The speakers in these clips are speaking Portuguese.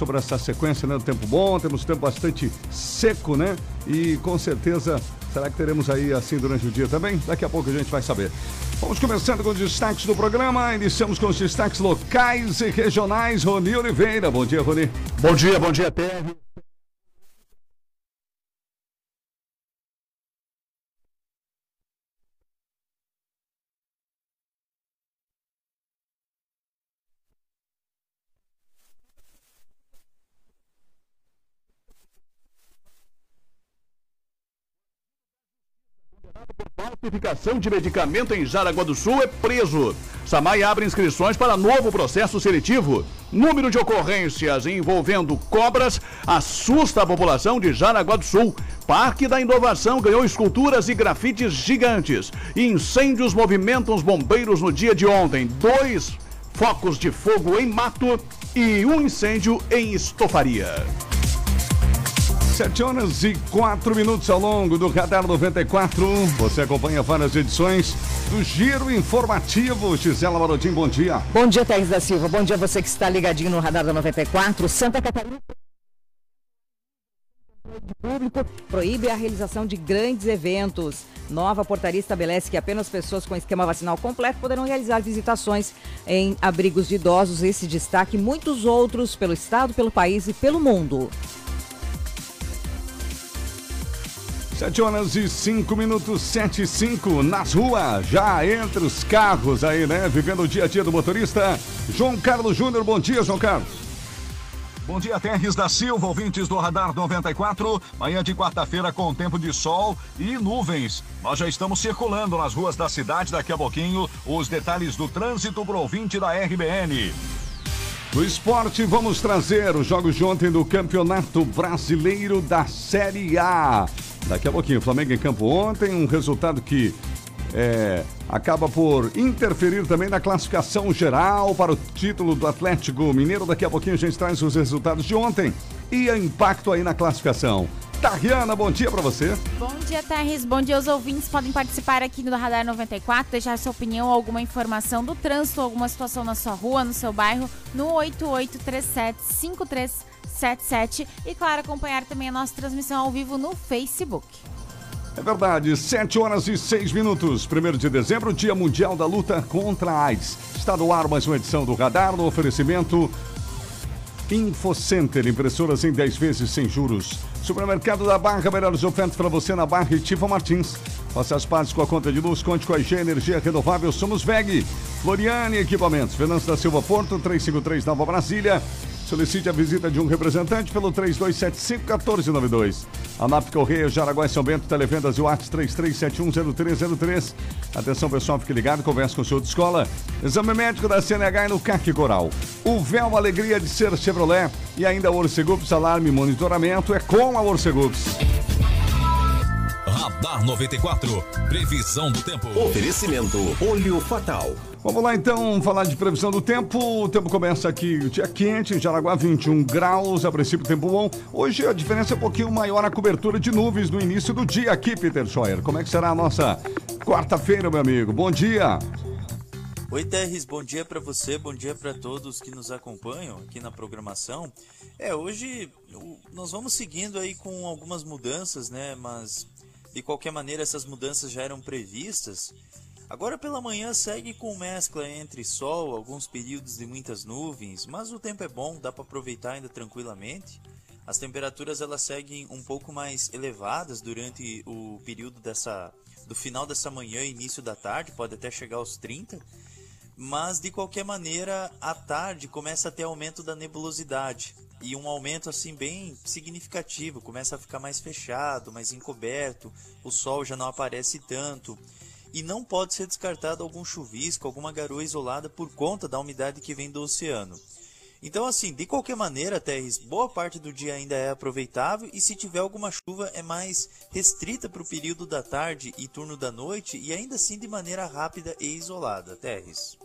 sobre essa sequência, né? Do tempo bom, temos tempo bastante seco, né? E com certeza, será que teremos aí assim durante o dia também? Daqui a pouco a gente vai saber. Vamos começando com os destaques do programa. Iniciamos com os destaques locais e regionais. Roni Oliveira. Bom dia, Roni. Bom dia, bom dia, Terra. Falsificação de medicamento em Jaraguá do Sul é preso. Samai abre inscrições para novo processo seletivo. Número de ocorrências envolvendo cobras assusta a população de Jaraguá do Sul. Parque da Inovação ganhou esculturas e grafites gigantes. Incêndios movimentam os bombeiros no dia de ontem. Dois focos de fogo em mato e um incêndio em estofaria. 7 horas e 4 minutos ao longo do Radar 94. Você acompanha várias edições do Giro Informativo. Gisela Marodim, bom dia. Bom dia, Teres da Silva. Bom dia você que está ligadinho no Radar da 94. Santa Catarina público proíbe a realização de grandes eventos. Nova portaria estabelece que apenas pessoas com esquema vacinal completo poderão realizar visitações em abrigos de idosos. Esse destaque e muitos outros pelo estado, pelo país e pelo mundo. 7 horas e 5 minutos, 7 e 5, nas ruas, já entre os carros aí, né? Vivendo o dia a dia do motorista. João Carlos Júnior, bom dia, João Carlos. Bom dia, Terres da Silva, ouvintes do Radar 94. Manhã de quarta-feira com tempo de sol e nuvens. Nós já estamos circulando nas ruas da cidade. Daqui a pouquinho, os detalhes do trânsito pro ouvinte da RBN. No esporte, vamos trazer os jogos de ontem do Campeonato Brasileiro da Série A. Daqui a pouquinho, Flamengo em campo ontem, um resultado que é, acaba por interferir também na classificação geral para o título do Atlético Mineiro. Daqui a pouquinho a gente traz os resultados de ontem e o impacto aí na classificação. Tariana, bom dia para você. Bom dia, Terres. Bom dia aos ouvintes. Podem participar aqui no Radar 94, deixar sua opinião alguma informação do trânsito, alguma situação na sua rua, no seu bairro, no 8837 53 77 e, claro, acompanhar também a nossa transmissão ao vivo no Facebook. É verdade, 7 horas e 6 minutos. 1 de dezembro, Dia Mundial da Luta contra a AIDS. Está no ar mais uma edição do Radar no oferecimento InfoCenter, impressoras em 10 vezes sem juros. Supermercado da Barra, melhores ofertas para você na Barra e Tifa Martins. Faça as partes com a conta de luz, conte com a IG Energia Renovável, somos VEG. Floriane Equipamentos, Venâncio da Silva Porto, 353 Nova Brasília. Solicite a visita de um representante pelo 3275-1492. ANAP Correia, Jaraguá e São Bento, Televendas e Whats 33710303. Atenção pessoal, fique ligado, converse com o senhor de escola. Exame médico da CNH e no CAC Coral. O véu Alegria de ser Chevrolet e ainda Orcegups Alarme Monitoramento é com a Orcegups. Radar 94. Previsão do tempo. Oferecimento Olho Fatal. Vamos lá então falar de previsão do tempo. O tempo começa aqui, o dia quente, em Jaraguá 21 graus, a princípio tempo bom. Hoje a diferença é um pouquinho maior a cobertura de nuvens no início do dia aqui, Peter Scheuer. Como é que será a nossa quarta-feira, meu amigo? Bom dia. Oi, Terres, bom dia para você, bom dia para todos que nos acompanham aqui na programação. É, hoje nós vamos seguindo aí com algumas mudanças, né? Mas de qualquer maneira essas mudanças já eram previstas. Agora pela manhã segue com mescla entre sol, alguns períodos de muitas nuvens, mas o tempo é bom, dá para aproveitar ainda tranquilamente. As temperaturas elas seguem um pouco mais elevadas durante o período dessa do final dessa manhã e início da tarde, pode até chegar aos 30. Mas de qualquer maneira, à tarde começa a ter aumento da nebulosidade e um aumento assim bem significativo, começa a ficar mais fechado, mais encoberto, o sol já não aparece tanto e não pode ser descartado algum chuvisco, alguma garoa isolada por conta da umidade que vem do oceano. Então, assim, de qualquer maneira, Terres, boa parte do dia ainda é aproveitável e se tiver alguma chuva é mais restrita para o período da tarde e turno da noite e ainda assim de maneira rápida e isolada, Terres.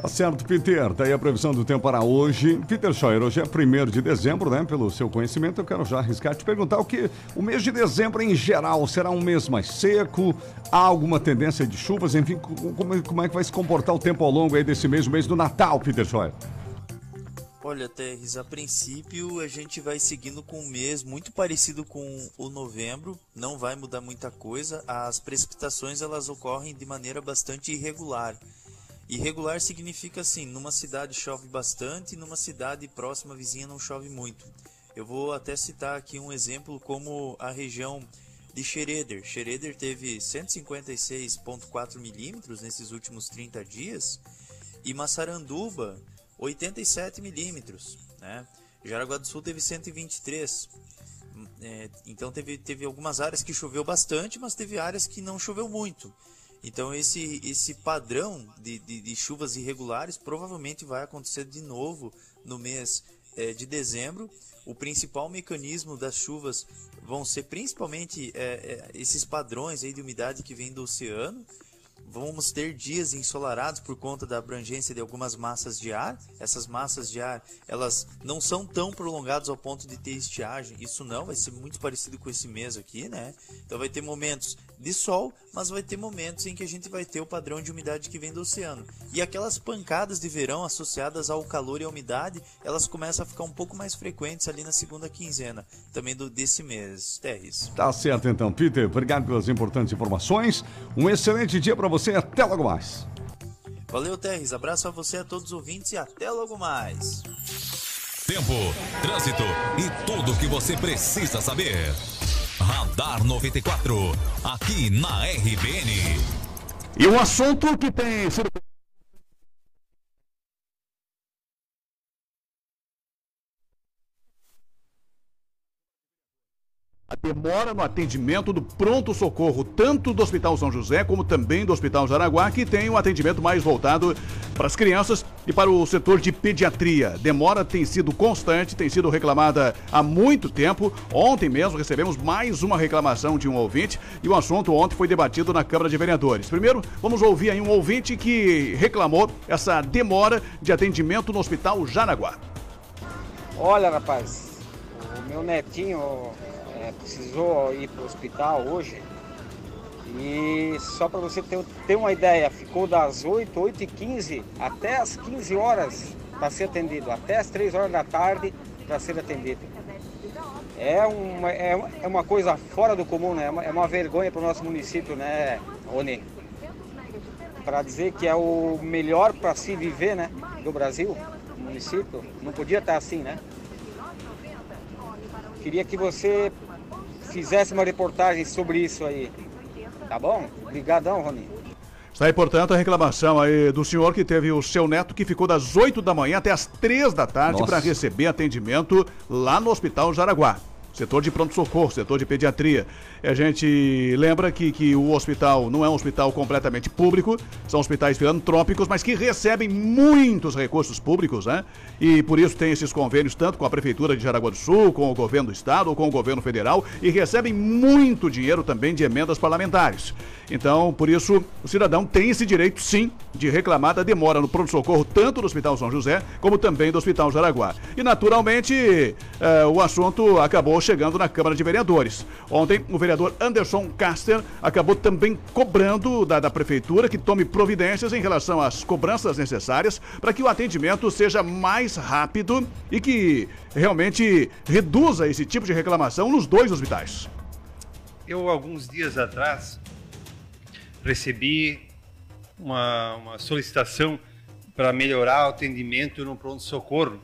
Tá certo, Peter. Daí tá a previsão do tempo para hoje. Peter Scheuer, hoje é 1 de dezembro, né? Pelo seu conhecimento, eu quero já arriscar te perguntar o que o mês de dezembro em geral será um mês mais seco? Há alguma tendência de chuvas? Enfim, como, como é que vai se comportar o tempo ao longo aí desse mês, o mês do Natal, Peter Scheuer? Olha, Terres, a princípio a gente vai seguindo com um mês muito parecido com o novembro, não vai mudar muita coisa. As precipitações elas ocorrem de maneira bastante irregular. Irregular significa assim, numa cidade chove bastante, numa cidade próxima vizinha não chove muito. Eu vou até citar aqui um exemplo como a região de Xereder. Xereder teve 156,4 milímetros nesses últimos 30 dias e Massaranduba 87 milímetros, né? Jaraguá do Sul teve 123. É, então teve, teve algumas áreas que choveu bastante, mas teve áreas que não choveu muito. Então esse, esse padrão de, de, de chuvas irregulares provavelmente vai acontecer de novo no mês é, de dezembro. O principal mecanismo das chuvas vão ser principalmente é, esses padrões aí de umidade que vem do oceano vamos ter dias ensolarados por conta da abrangência de algumas massas de ar. Essas massas de ar, elas não são tão prolongadas ao ponto de ter estiagem. Isso não, vai ser muito parecido com esse mês aqui, né? Então vai ter momentos de sol, mas vai ter momentos em que a gente vai ter o padrão de umidade que vem do oceano. E aquelas pancadas de verão associadas ao calor e à umidade, elas começam a ficar um pouco mais frequentes ali na segunda quinzena, também do, desse mês. Terres. Tá certo então, Peter. Obrigado pelas importantes informações. Um excelente dia para você. Até logo mais. Valeu, Terres. Abraço a você, a todos os ouvintes e até logo mais. Tempo, trânsito e tudo o que você precisa saber. Radar 94, aqui na RBN. E um assunto que tem sido demora no atendimento do pronto-socorro, tanto do Hospital São José como também do Hospital Jaraguá, que tem um atendimento mais voltado para as crianças e para o setor de pediatria. Demora tem sido constante, tem sido reclamada há muito tempo. Ontem mesmo recebemos mais uma reclamação de um ouvinte e o assunto ontem foi debatido na Câmara de Vereadores. Primeiro, vamos ouvir aí um ouvinte que reclamou essa demora de atendimento no Hospital Jaraguá. Olha, rapaz, o meu netinho precisou ir para o hospital hoje. E só para você ter, ter uma ideia, ficou das 8, 8 e 15 até as 15 horas para ser atendido, até as 3 horas da tarde para ser atendido. É uma, é, é uma coisa fora do comum, né? É uma, é uma vergonha para o nosso município, né, Rony? Para dizer que é o melhor para se viver, né, do Brasil, município, não podia estar assim, né? Queria que você fizesse uma reportagem sobre isso aí. Tá bom? Obrigadão, Rony. Está aí, portanto, a reclamação aí do senhor que teve o seu neto que ficou das 8 da manhã até as 3 da tarde para receber atendimento lá no Hospital Jaraguá setor de pronto-socorro, setor de pediatria. A gente lembra que, que o hospital não é um hospital completamente público, são hospitais filantrópicos, mas que recebem muitos recursos públicos, né? E por isso tem esses convênios tanto com a Prefeitura de Jaraguá do Sul, com o governo do Estado ou com o governo federal, e recebem muito dinheiro também de emendas parlamentares. Então, por isso, o cidadão tem esse direito, sim, de reclamar da demora no pronto-socorro, tanto do Hospital São José, como também do Hospital Jaraguá. E, naturalmente, eh, o assunto acabou chegando na Câmara de Vereadores. Ontem, o vereador Anderson Caster acabou também cobrando da, da Prefeitura que tome providências em relação às cobranças necessárias para que o atendimento seja mais rápido e que realmente reduza esse tipo de reclamação nos dois hospitais. Eu, alguns dias atrás, recebi uma, uma solicitação para melhorar o atendimento no pronto-socorro.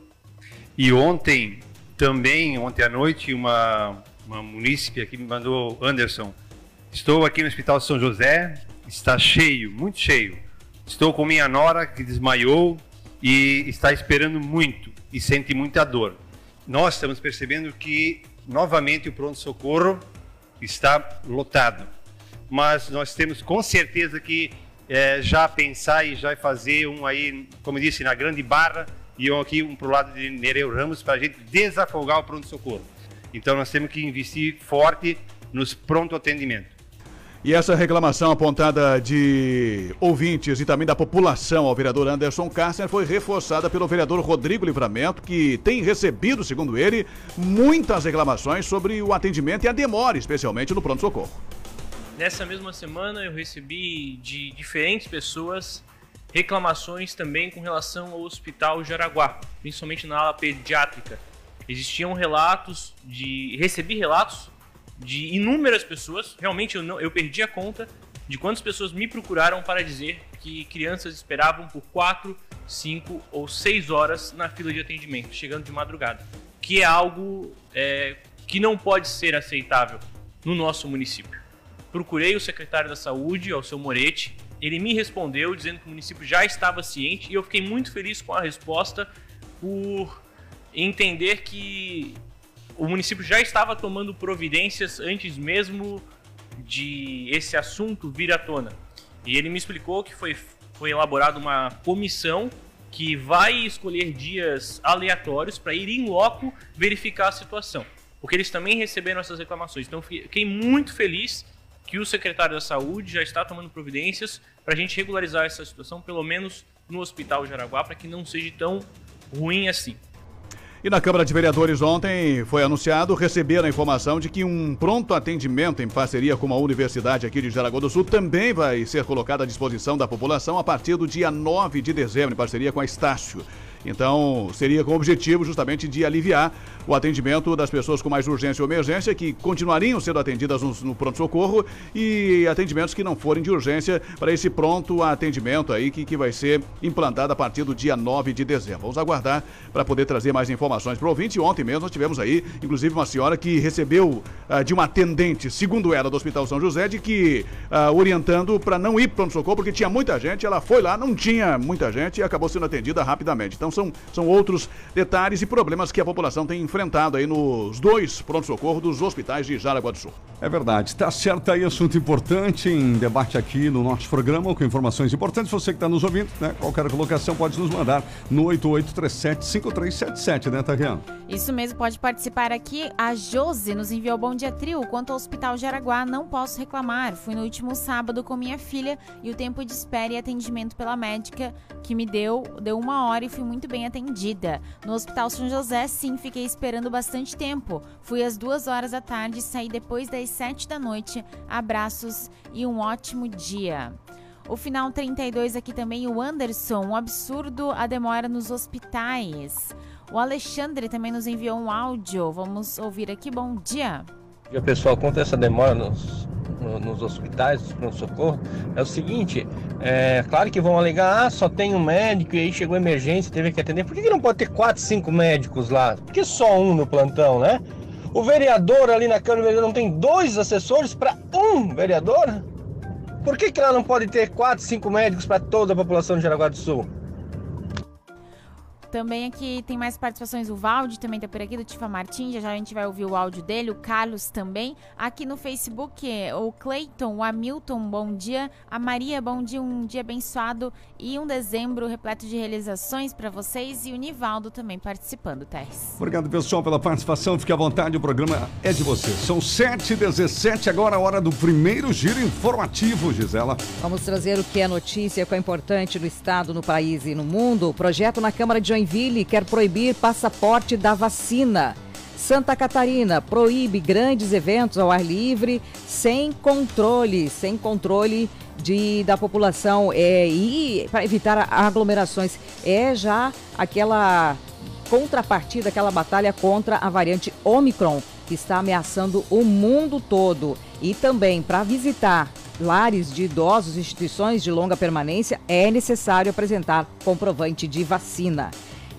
E ontem, também, ontem à noite, uma, uma munícipe aqui me mandou, Anderson, estou aqui no Hospital São José, está cheio, muito cheio. Estou com minha nora que desmaiou e está esperando muito e sente muita dor. Nós estamos percebendo que novamente o pronto-socorro está lotado mas nós temos com certeza que é, já pensar e já fazer um aí, como disse, na Grande Barra e um aqui um para o lado de Nereu Ramos para a gente desafogar o pronto-socorro. Então nós temos que investir forte nos pronto atendimento. E essa reclamação apontada de ouvintes e também da população ao vereador Anderson Kastner foi reforçada pelo vereador Rodrigo Livramento, que tem recebido, segundo ele, muitas reclamações sobre o atendimento e a demora, especialmente no pronto-socorro. Nessa mesma semana eu recebi de diferentes pessoas reclamações também com relação ao Hospital Jaraguá, principalmente na ala pediátrica. Existiam relatos de. Recebi relatos de inúmeras pessoas, realmente eu, não, eu perdi a conta de quantas pessoas me procuraram para dizer que crianças esperavam por 4, 5 ou 6 horas na fila de atendimento, chegando de madrugada. Que é algo é, que não pode ser aceitável no nosso município. Procurei o secretário da Saúde, ao seu Moretti, ele me respondeu dizendo que o município já estava ciente e eu fiquei muito feliz com a resposta por entender que o município já estava tomando providências antes mesmo de esse assunto vir à tona. E ele me explicou que foi, foi elaborada uma comissão que vai escolher dias aleatórios para ir em loco verificar a situação. Porque eles também receberam essas reclamações. Então fiquei muito feliz que o secretário da Saúde já está tomando providências para a gente regularizar essa situação, pelo menos no Hospital Jaraguá, para que não seja tão ruim assim. E na Câmara de Vereadores ontem foi anunciado receber a informação de que um pronto atendimento em parceria com a Universidade aqui de Jaraguá do Sul também vai ser colocado à disposição da população a partir do dia 9 de dezembro, em parceria com a Estácio. Então, seria com o objetivo justamente de aliviar o atendimento das pessoas com mais urgência ou emergência, que continuariam sendo atendidas no, no pronto-socorro, e atendimentos que não forem de urgência para esse pronto atendimento aí que, que vai ser implantado a partir do dia 9 de dezembro. Vamos aguardar para poder trazer mais informações para o ouvinte. Ontem mesmo nós tivemos aí, inclusive, uma senhora que recebeu uh, de uma atendente, segundo ela, do Hospital São José, de que uh, orientando para não ir para pronto-socorro, porque tinha muita gente, ela foi lá, não tinha muita gente e acabou sendo atendida rapidamente. Então, são, são outros detalhes e problemas que a população tem enfrentado aí nos dois pronto-socorro dos hospitais de Jaraguá do Sul. É verdade, está certo aí, assunto importante em debate aqui no nosso programa, com informações importantes. Você que está nos ouvindo, né? Qualquer colocação pode nos mandar no 8837-5377, né, Tariana? Isso mesmo, pode participar aqui. A Josi nos enviou bom dia trio. Quanto ao Hospital Jaraguá, não posso reclamar. Fui no último sábado com minha filha e o tempo de espera e atendimento pela médica que me deu, deu uma hora e fui muito bem atendida. No Hospital São José, sim, fiquei esperando bastante tempo. Fui às duas horas da tarde saí depois das sete da noite. Abraços e um ótimo dia. O final 32 aqui também, o Anderson. Um absurdo a demora nos hospitais. O Alexandre também nos enviou um áudio. Vamos ouvir aqui. Bom dia. Bom dia, pessoal. Quanto a essa demora nos, nos hospitais, nos pronto-socorro, é o seguinte: é claro que vão alegar, ah, só tem um médico e aí chegou emergência, teve que atender. Por que, que não pode ter quatro, cinco médicos lá? Por que só um no plantão, né? O vereador ali na Câmara não tem dois assessores para um vereador? Por que, que ela não pode ter quatro, cinco médicos para toda a população de Jaraguá do Sul? Também aqui tem mais participações. O Valde também tá por aqui, do Tifa Martins. Já já a gente vai ouvir o áudio dele. O Carlos também. Aqui no Facebook, o Cleiton, o Hamilton, bom dia. A Maria, bom dia. Um dia abençoado e um dezembro repleto de realizações para vocês. E o Nivaldo também participando, Teres. Obrigado, pessoal, pela participação. Fique à vontade, o programa é de você. São 7h17, agora a hora do primeiro giro informativo, Gisela. Vamos trazer o que é notícia, o que é importante no Estado, no país e no mundo. O projeto na Câmara de Joinville Joinville quer proibir passaporte da vacina. Santa Catarina proíbe grandes eventos ao ar livre sem controle, sem controle de, da população é, e para evitar aglomerações. É já aquela contrapartida, aquela batalha contra a variante Omicron que está ameaçando o mundo todo. E também para visitar lares de idosos, instituições de longa permanência, é necessário apresentar comprovante de vacina.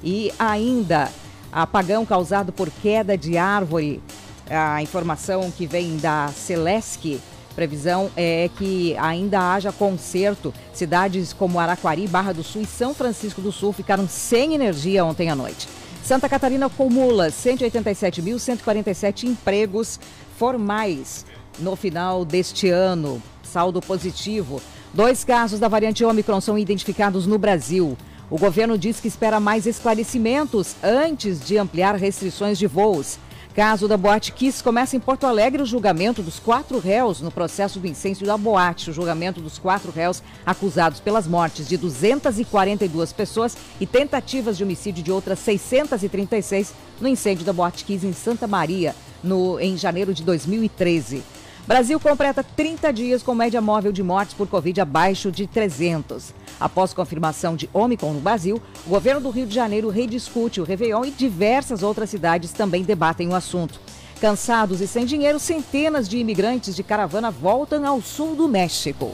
E ainda, apagão causado por queda de árvore. A informação que vem da Celesc, previsão é que ainda haja conserto. Cidades como Araquari, Barra do Sul e São Francisco do Sul ficaram sem energia ontem à noite. Santa Catarina acumula 187.147 empregos formais no final deste ano. Saldo positivo. Dois casos da variante Omicron são identificados no Brasil. O governo diz que espera mais esclarecimentos antes de ampliar restrições de voos. Caso da Boate Kiss começa em Porto Alegre o julgamento dos quatro réus no processo do incêndio da Boate. O julgamento dos quatro réus acusados pelas mortes de 242 pessoas e tentativas de homicídio de outras 636 no incêndio da Boate Kiss em Santa Maria, no, em janeiro de 2013. Brasil completa 30 dias com média móvel de mortes por Covid abaixo de 300. Após confirmação de Omicron no Brasil, o governo do Rio de Janeiro rediscute o Réveillon e diversas outras cidades também debatem o assunto. Cansados e sem dinheiro, centenas de imigrantes de caravana voltam ao sul do México.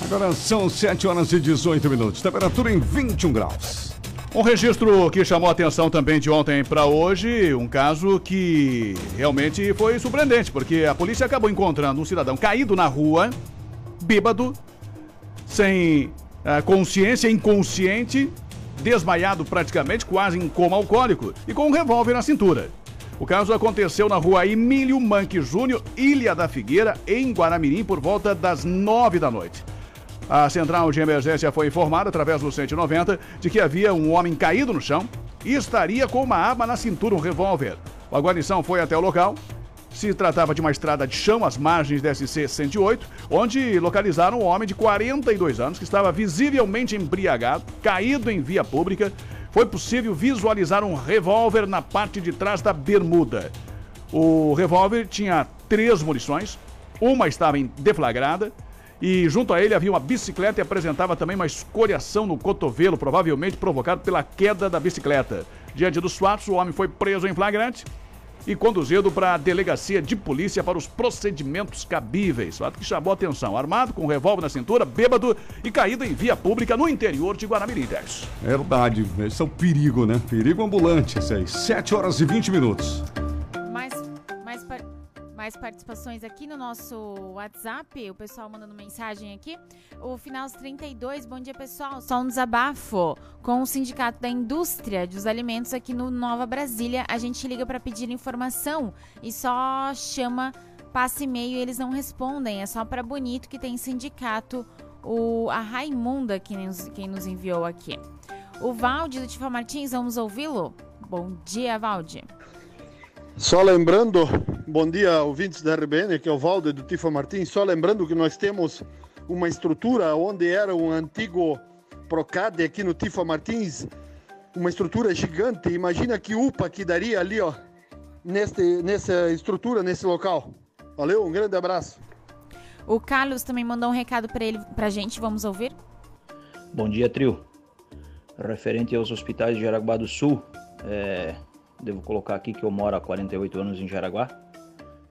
Agora são 7 horas e 18 minutos. Temperatura em 21 graus. Um registro que chamou a atenção também de ontem para hoje, um caso que realmente foi surpreendente, porque a polícia acabou encontrando um cidadão caído na rua, bêbado, sem uh, consciência, inconsciente, desmaiado praticamente, quase em coma alcoólico e com um revólver na cintura. O caso aconteceu na rua Emílio Manque Júnior, Ilha da Figueira, em Guaramirim, por volta das nove da noite. A central de emergência foi informada através do 190 de que havia um homem caído no chão e estaria com uma arma na cintura, um revólver. A guarnição foi até o local. Se tratava de uma estrada de chão às margens da SC 108, onde localizaram um homem de 42 anos que estava visivelmente embriagado, caído em via pública, foi possível visualizar um revólver na parte de trás da bermuda. O revólver tinha três munições, uma estava deflagrada e junto a ele havia uma bicicleta e apresentava também uma escoriação no cotovelo, provavelmente provocado pela queda da bicicleta. Diante dos fatos, o homem foi preso em flagrante e conduzido para a delegacia de polícia para os procedimentos cabíveis. Fato que chamou atenção. Armado com um revólver na cintura, bêbado e caído em via pública no interior de Guaramirim. Verdade. Esse é o perigo, né? Perigo ambulante, esse aí. 7 horas e 20 minutos mais participações aqui no nosso WhatsApp, o pessoal mandando mensagem aqui. O Final 32, bom dia pessoal, só um desabafo com o Sindicato da Indústria dos Alimentos aqui no Nova Brasília. A gente liga para pedir informação e só chama, passa e-mail e eles não respondem. É só para Bonito que tem sindicato, o, a Raimunda que nos, quem nos enviou aqui. O Valde do Tifa Martins, vamos ouvi-lo? Bom dia, Valde. Só lembrando, bom dia ouvintes da RBN, que é o Valde do Tifa Martins, só lembrando que nós temos uma estrutura onde era um antigo Procade aqui no Tifa Martins, uma estrutura gigante. Imagina que UPA que daria ali, ó, neste, nessa estrutura, nesse local. Valeu, um grande abraço. O Carlos também mandou um recado para ele, pra gente, vamos ouvir? Bom dia, trio. Referente aos hospitais de Jaraguá do Sul, é, Devo colocar aqui que eu moro há 48 anos em Jaraguá.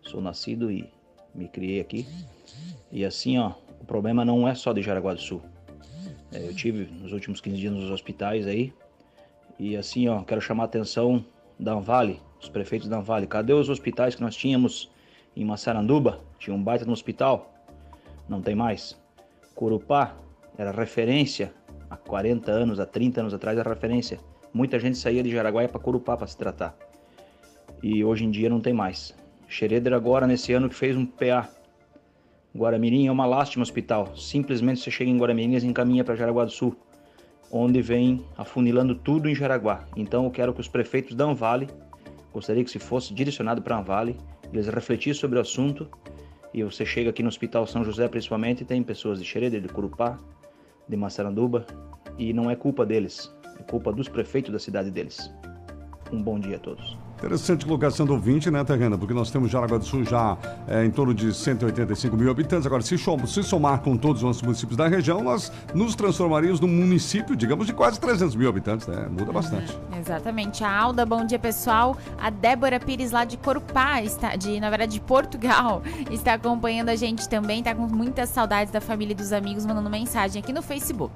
Sou nascido e me criei aqui. E assim, ó, o problema não é só de Jaraguá do Sul. É, eu tive nos últimos 15 dias nos hospitais aí. E assim, ó, quero chamar a atenção da Anvale, os prefeitos da Anvale. Cadê os hospitais que nós tínhamos em Massaranduba? Tinha um baita no hospital. Não tem mais. Corupá era referência há 40 anos, há 30 anos atrás era referência. Muita gente saía de Jaraguá para Corupá para se tratar. E hoje em dia não tem mais. Xereder agora, nesse ano, que fez um PA. Guaramirim é uma lástima hospital. Simplesmente você chega em Guaramirim e encaminha para Jaraguá do Sul, onde vem afunilando tudo em Jaraguá. Então eu quero que os prefeitos da Anvale, gostaria que se fosse direcionado para Anvale, eles refletissem sobre o assunto e você chega aqui no Hospital São José principalmente tem pessoas de Xereder, de Curupá, de Massaranduba e não é culpa deles. É culpa dos prefeitos da cidade deles. Um bom dia a todos. Interessante colocação do ouvinte, né, Terrena? Porque nós temos Jaraguá do Sul já é, em torno de 185 mil habitantes. Agora, se, se somar com todos os municípios da região, nós nos transformaríamos num município, digamos, de quase 300 mil habitantes, né? Muda bastante. Uhum, exatamente. A Alda, bom dia, pessoal. A Débora Pires, lá de Corupá, está, de, na verdade, de Portugal, está acompanhando a gente também. Está com muitas saudades da família e dos amigos, mandando mensagem aqui no Facebook.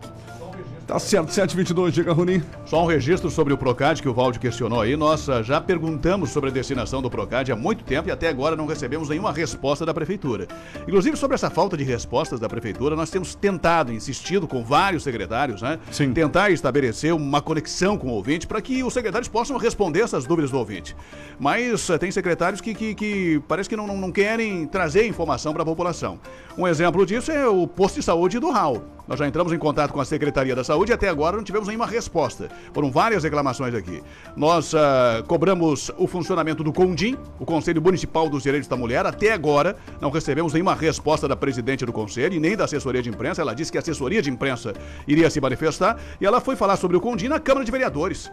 Tá certo, 722, diga, Runi. Só um registro sobre o Procad que o Valde questionou aí. Nós ah, já perguntamos sobre a destinação do Procad há muito tempo e até agora não recebemos nenhuma resposta da Prefeitura. Inclusive, sobre essa falta de respostas da Prefeitura, nós temos tentado, insistido com vários secretários, né? Sim. Tentar estabelecer uma conexão com o ouvinte para que os secretários possam responder essas dúvidas do ouvinte. Mas uh, tem secretários que, que, que parece que não, não, não querem trazer informação para a população. Um exemplo disso é o posto de saúde do RAL. Nós já entramos em contato com a Secretaria da Saúde e até agora não tivemos nenhuma resposta. Foram várias reclamações aqui. Nós uh, cobramos o funcionamento do CONDIM, o Conselho Municipal dos Direitos da Mulher. Até agora não recebemos nenhuma resposta da presidente do conselho e nem da assessoria de imprensa. Ela disse que a assessoria de imprensa iria se manifestar e ela foi falar sobre o CONDIM na Câmara de Vereadores.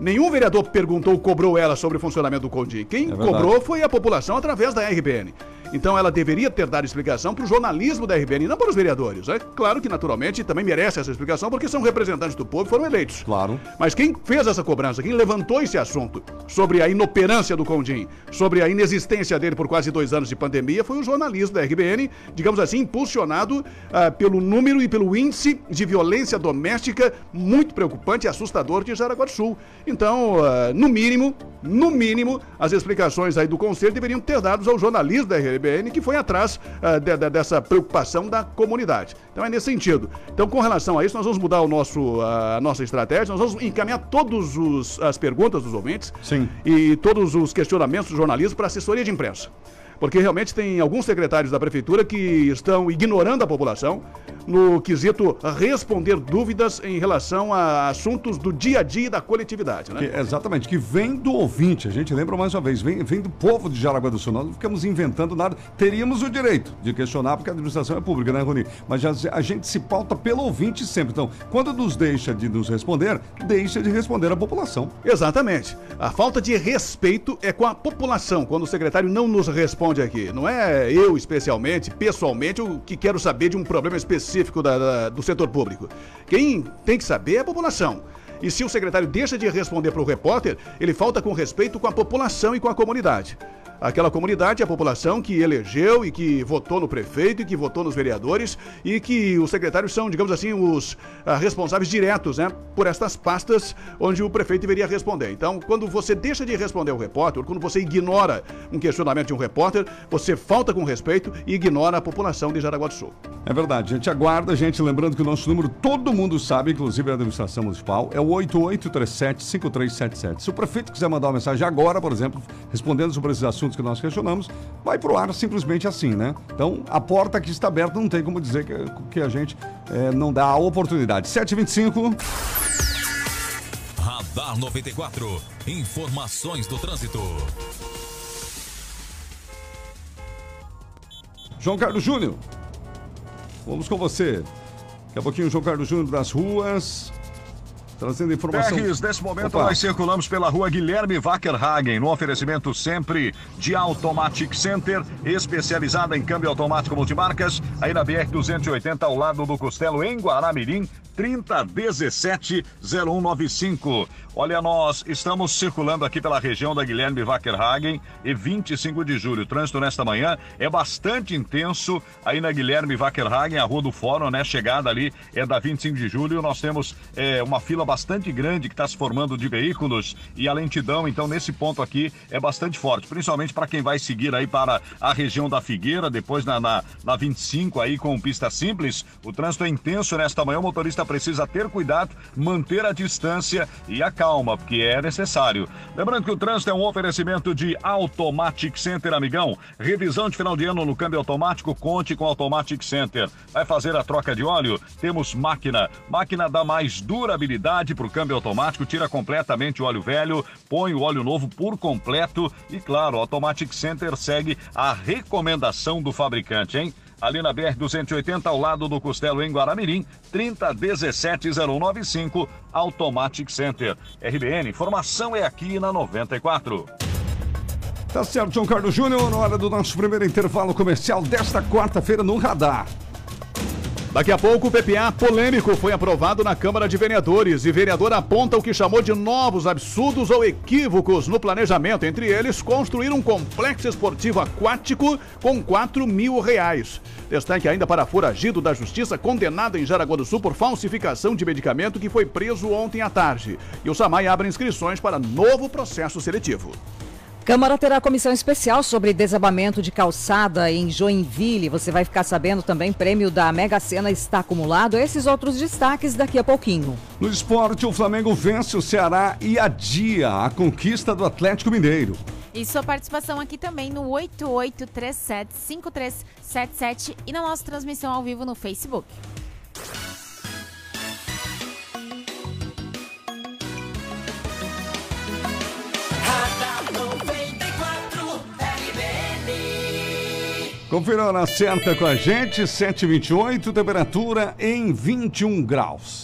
Nenhum vereador perguntou, cobrou ela sobre o funcionamento do CONDIM. Quem é cobrou foi a população através da RBN. Então ela deveria ter dado explicação para o jornalismo da RBN, não para os vereadores. É claro que, naturalmente, também merece essa explicação, porque são representantes do povo e foram eleitos. Claro. Mas quem fez essa cobrança, quem levantou esse assunto sobre a inoperância do Condim, sobre a inexistência dele por quase dois anos de pandemia, foi o jornalismo da RBN, digamos assim, impulsionado ah, pelo número e pelo índice de violência doméstica muito preocupante e assustador de Jaraguá do Sul. Então, ah, no mínimo, no mínimo, as explicações aí do Conselho deveriam ter dados ao jornalismo da RBN, que foi atrás ah, de- de- dessa preocupação da comunidade. Então é nesse sentido. Então, com relação a isso, nós vamos mudar o nosso, a nossa estratégia, nós vamos encaminhar todas as perguntas dos ouvintes Sim. e todos os questionamentos do jornalismo para a assessoria de imprensa. Porque realmente tem alguns secretários da prefeitura que estão ignorando a população no quesito responder dúvidas em relação a assuntos do dia a dia da coletividade, né? Que- exatamente, que vem do ouvinte. A gente lembra mais uma vez, vem, vem do povo de Jaraguá do Sul. Nós não ficamos inventando nada. Teríamos o direito de questionar, porque a administração é pública, né, Rony? Mas já- a gente se pauta pelo ouvinte sempre. Então, quando nos deixa de nos responder, deixa de responder a população. Exatamente. A falta de respeito é com a população, quando o secretário não nos responde aqui. Não é eu, especialmente, pessoalmente, o que quero saber de um problema específico da- da- do setor público. Quem tem que saber é a população. E se o secretário deixa de responder para o repórter, ele falta com respeito com a população e com a comunidade. Aquela comunidade, a população que elegeu e que votou no prefeito e que votou nos vereadores e que os secretários são, digamos assim, os ah, responsáveis diretos, né, por estas pastas onde o prefeito deveria responder. Então, quando você deixa de responder ao repórter, quando você ignora um questionamento de um repórter, você falta com respeito e ignora a população de Jaraguá do Sul. É verdade, a gente aguarda, gente, lembrando que o nosso número todo mundo sabe, inclusive a administração municipal, é o 8837-5377. Se o prefeito quiser mandar uma mensagem agora, por exemplo, respondendo sobre esses assuntos que nós questionamos, vai pro ar simplesmente assim, né? Então, a porta aqui está aberta, não tem como dizer que, que a gente eh, não dá a oportunidade. 725. Radar 94. Informações do trânsito. João Carlos Júnior. Vamos com você. Daqui a pouquinho, João Carlos Júnior das ruas. Trazendo informação. Terres, nesse momento Opa. nós circulamos pela rua Guilherme Wackerhagen, no oferecimento sempre de Automatic Center, especializada em câmbio automático multimarcas, aí na BR-280, ao lado do Costelo, em Guaramirim, 3017-0195. Olha, nós estamos circulando aqui pela região da Guilherme Wackerhagen e 25 de julho. O trânsito nesta manhã é bastante intenso aí na Guilherme Wackerhagen, a rua do Fórum, né? Chegada ali é da 25 de julho. Nós temos é, uma fila bastante grande que está se formando de veículos e a lentidão, então, nesse ponto aqui é bastante forte, principalmente para quem vai seguir aí para a região da Figueira, depois na, na, na 25 aí com pista simples. O trânsito é intenso nesta manhã, o motorista precisa ter cuidado, manter a distância e a calma, porque é necessário. Lembrando que o trânsito é um oferecimento de Automatic Center, amigão. Revisão de final de ano no câmbio automático, conte com Automatic Center. Vai fazer a troca de óleo? Temos máquina. Máquina dá mais durabilidade para o câmbio automático, tira completamente o óleo velho, põe o óleo novo por completo e, claro, Automatic Center segue a recomendação do fabricante, hein? Ali na BR-280, ao lado do Costelo, em Guaramirim, 3017-0195, Automatic Center. RBN, informação é aqui na 94. Tá certo, João Carlos Júnior, na hora do nosso primeiro intervalo comercial desta quarta-feira no Radar. Daqui a pouco, o PPA polêmico foi aprovado na Câmara de Vereadores e vereador aponta o que chamou de novos absurdos ou equívocos no planejamento, entre eles construir um complexo esportivo aquático com 4 mil reais. Destaque ainda para foragido da Justiça condenado em Jaraguá do Sul por falsificação de medicamento que foi preso ontem à tarde. E o SAMAI abre inscrições para novo processo seletivo. Câmara terá comissão especial sobre desabamento de calçada em Joinville. Você vai ficar sabendo também, prêmio da Mega Sena está acumulado. Esses outros destaques daqui a pouquinho. No esporte, o Flamengo vence o Ceará e adia a conquista do Atlético Mineiro. E sua participação aqui também no 8837-5377 e na nossa transmissão ao vivo no Facebook. Confira na certa com a gente, 728, temperatura em 21 graus.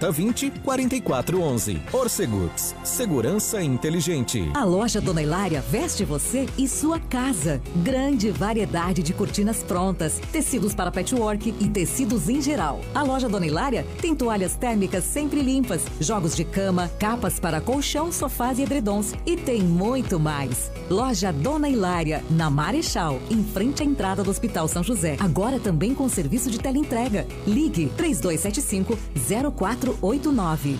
4020 4411. Orceguts, segurança inteligente. A loja Dona Hilária veste você e sua casa. Grande variedade de cortinas prontas, tecidos para patchwork e tecidos em geral. A loja Dona Hilária tem toalhas térmicas sempre limpas, jogos de cama, capas para colchão, sofás e edredons e tem muito mais. Loja Dona Hilária, na Marechal, em frente à entrada do Hospital São José. Agora também com serviço de teleentrega. Ligue 3275 0489.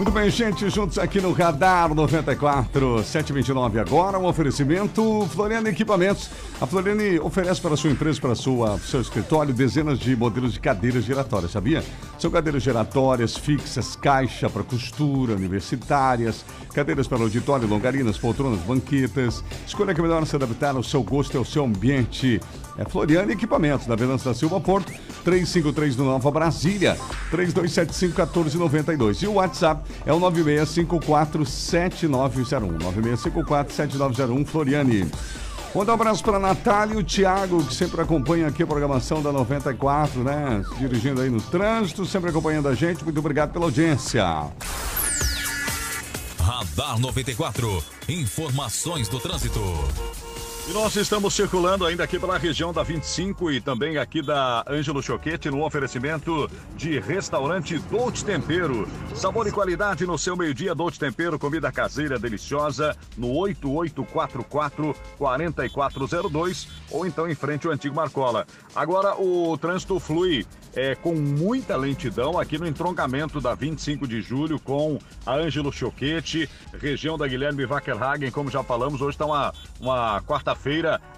Muito bem, gente, juntos aqui no Radar 94 729 agora, um oferecimento Floriano Equipamentos. A Floriane oferece para sua empresa, para sua seu escritório, dezenas de modelos de cadeiras giratórias, sabia? São cadeiras giratórias, fixas, caixa para costura, universitárias, cadeiras para auditório, longarinas, poltronas, banquetas. Escolha que é melhor se adaptar ao seu gosto e ao seu ambiente. É Floriano Equipamentos, na Venâncio da Silva Porto, 353 do Nova Brasília, 3275-1492. E o WhatsApp é o 9654-7901. 9654-7901, Floriane. Manda um abraço para Natália e o Thiago, que sempre acompanha aqui a programação da 94, né? Dirigindo aí no trânsito, sempre acompanhando a gente. Muito obrigado pela audiência. Radar 94. Informações do trânsito. E nós estamos circulando ainda aqui pela região da 25 e também aqui da Ângelo Choquete no oferecimento de restaurante Dolce Tempero. Sabor e qualidade no seu meio-dia, Dolce Tempero, comida caseira deliciosa no 8844 4402 ou então em frente ao antigo Marcola. Agora o trânsito flui é, com muita lentidão aqui no entroncamento da 25 de julho com a Ângelo Choquete, região da Guilherme Wackerhagen, como já falamos, hoje está uma, uma quarta-feira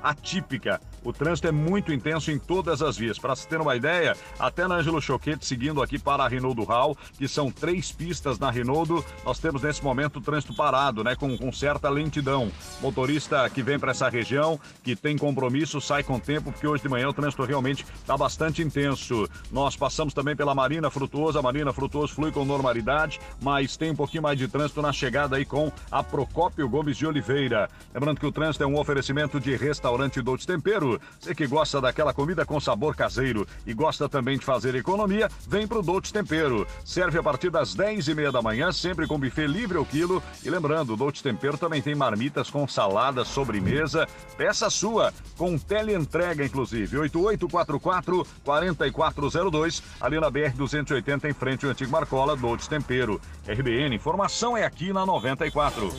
atípica. O trânsito é muito intenso em todas as vias. Para se ter uma ideia, até na Ângelo Choquete, seguindo aqui para a Renault Hall, que são três pistas na Renault, nós temos nesse momento o trânsito parado, né? Com, com certa lentidão. Motorista que vem para essa região, que tem compromisso, sai com tempo, porque hoje de manhã o trânsito realmente está bastante intenso. Nós passamos também pela Marina Frutuosa, a Marina Frutuoso flui com normalidade, mas tem um pouquinho mais de trânsito na chegada aí com a Procópio Gomes de Oliveira. Lembrando que o trânsito é um oferecimento de restaurante Dolce Tempero. Você que gosta daquela comida com sabor caseiro e gosta também de fazer economia, vem pro Dolce Tempero. Serve a partir das 10 e meia da manhã, sempre com buffet livre ao quilo. E lembrando, o Dolce Tempero também tem marmitas com salada, sobremesa. Peça sua, com teleentrega, inclusive. 8844 4402, ali na BR 280, em frente ao antigo Marcola, Dolce Tempero. RBN, informação é aqui na 94.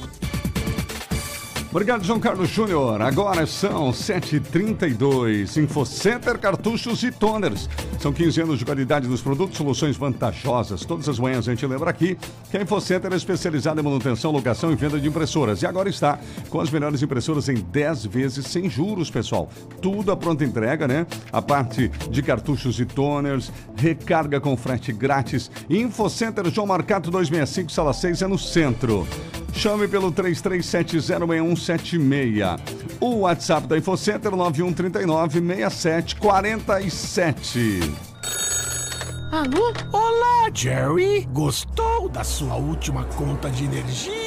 Obrigado, João Carlos Júnior. Agora são 7h32. Infocenter Cartuchos e Toners. São 15 anos de qualidade dos produtos, soluções vantajosas. Todas as manhãs a gente lembra aqui que a Infocenter é especializada em manutenção, locação e venda de impressoras. E agora está com as melhores impressoras em 10 vezes sem juros, pessoal. Tudo a pronta entrega, né? A parte de cartuchos e toners, recarga com frete grátis. Infocenter João Marcato 265, sala 6 é no centro. Chame pelo 33706176. O WhatsApp da Infocenter 9139 6747. Alô? Olá, Jerry! Gostou da sua última conta de energia?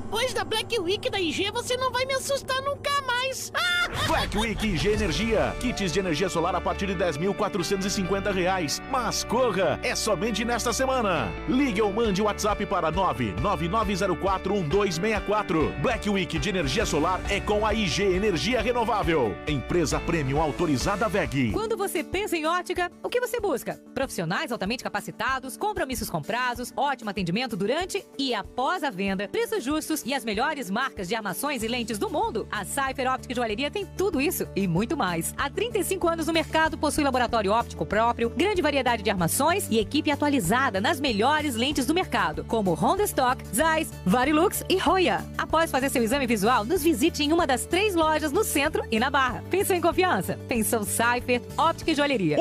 Depois da Black Week da IG, você não vai me assustar nunca mais! Black Week IG Energia. Kits de energia solar a partir de 10.450 reais. Mas corra, é somente nesta semana. Ligue ou mande o WhatsApp para 999041264. Black Week de energia solar é com a IG Energia Renovável. Empresa Premium autorizada VEG. Quando você pensa em ótica, o que você busca? Profissionais altamente capacitados, compromissos com prazos, ótimo atendimento durante e após a venda, preços justos e as melhores marcas de armações e lentes do mundo, a Cypher Óptica e Joalheria tem tudo isso e muito mais. Há 35 anos no mercado, possui laboratório óptico próprio, grande variedade de armações e equipe atualizada nas melhores lentes do mercado, como Honda Stock, Zeiss, Varilux e Roya. Após fazer seu exame visual, nos visite em uma das três lojas no centro e na Barra. Pensou em confiança? Pensou Cypher Óptica e Joalheria.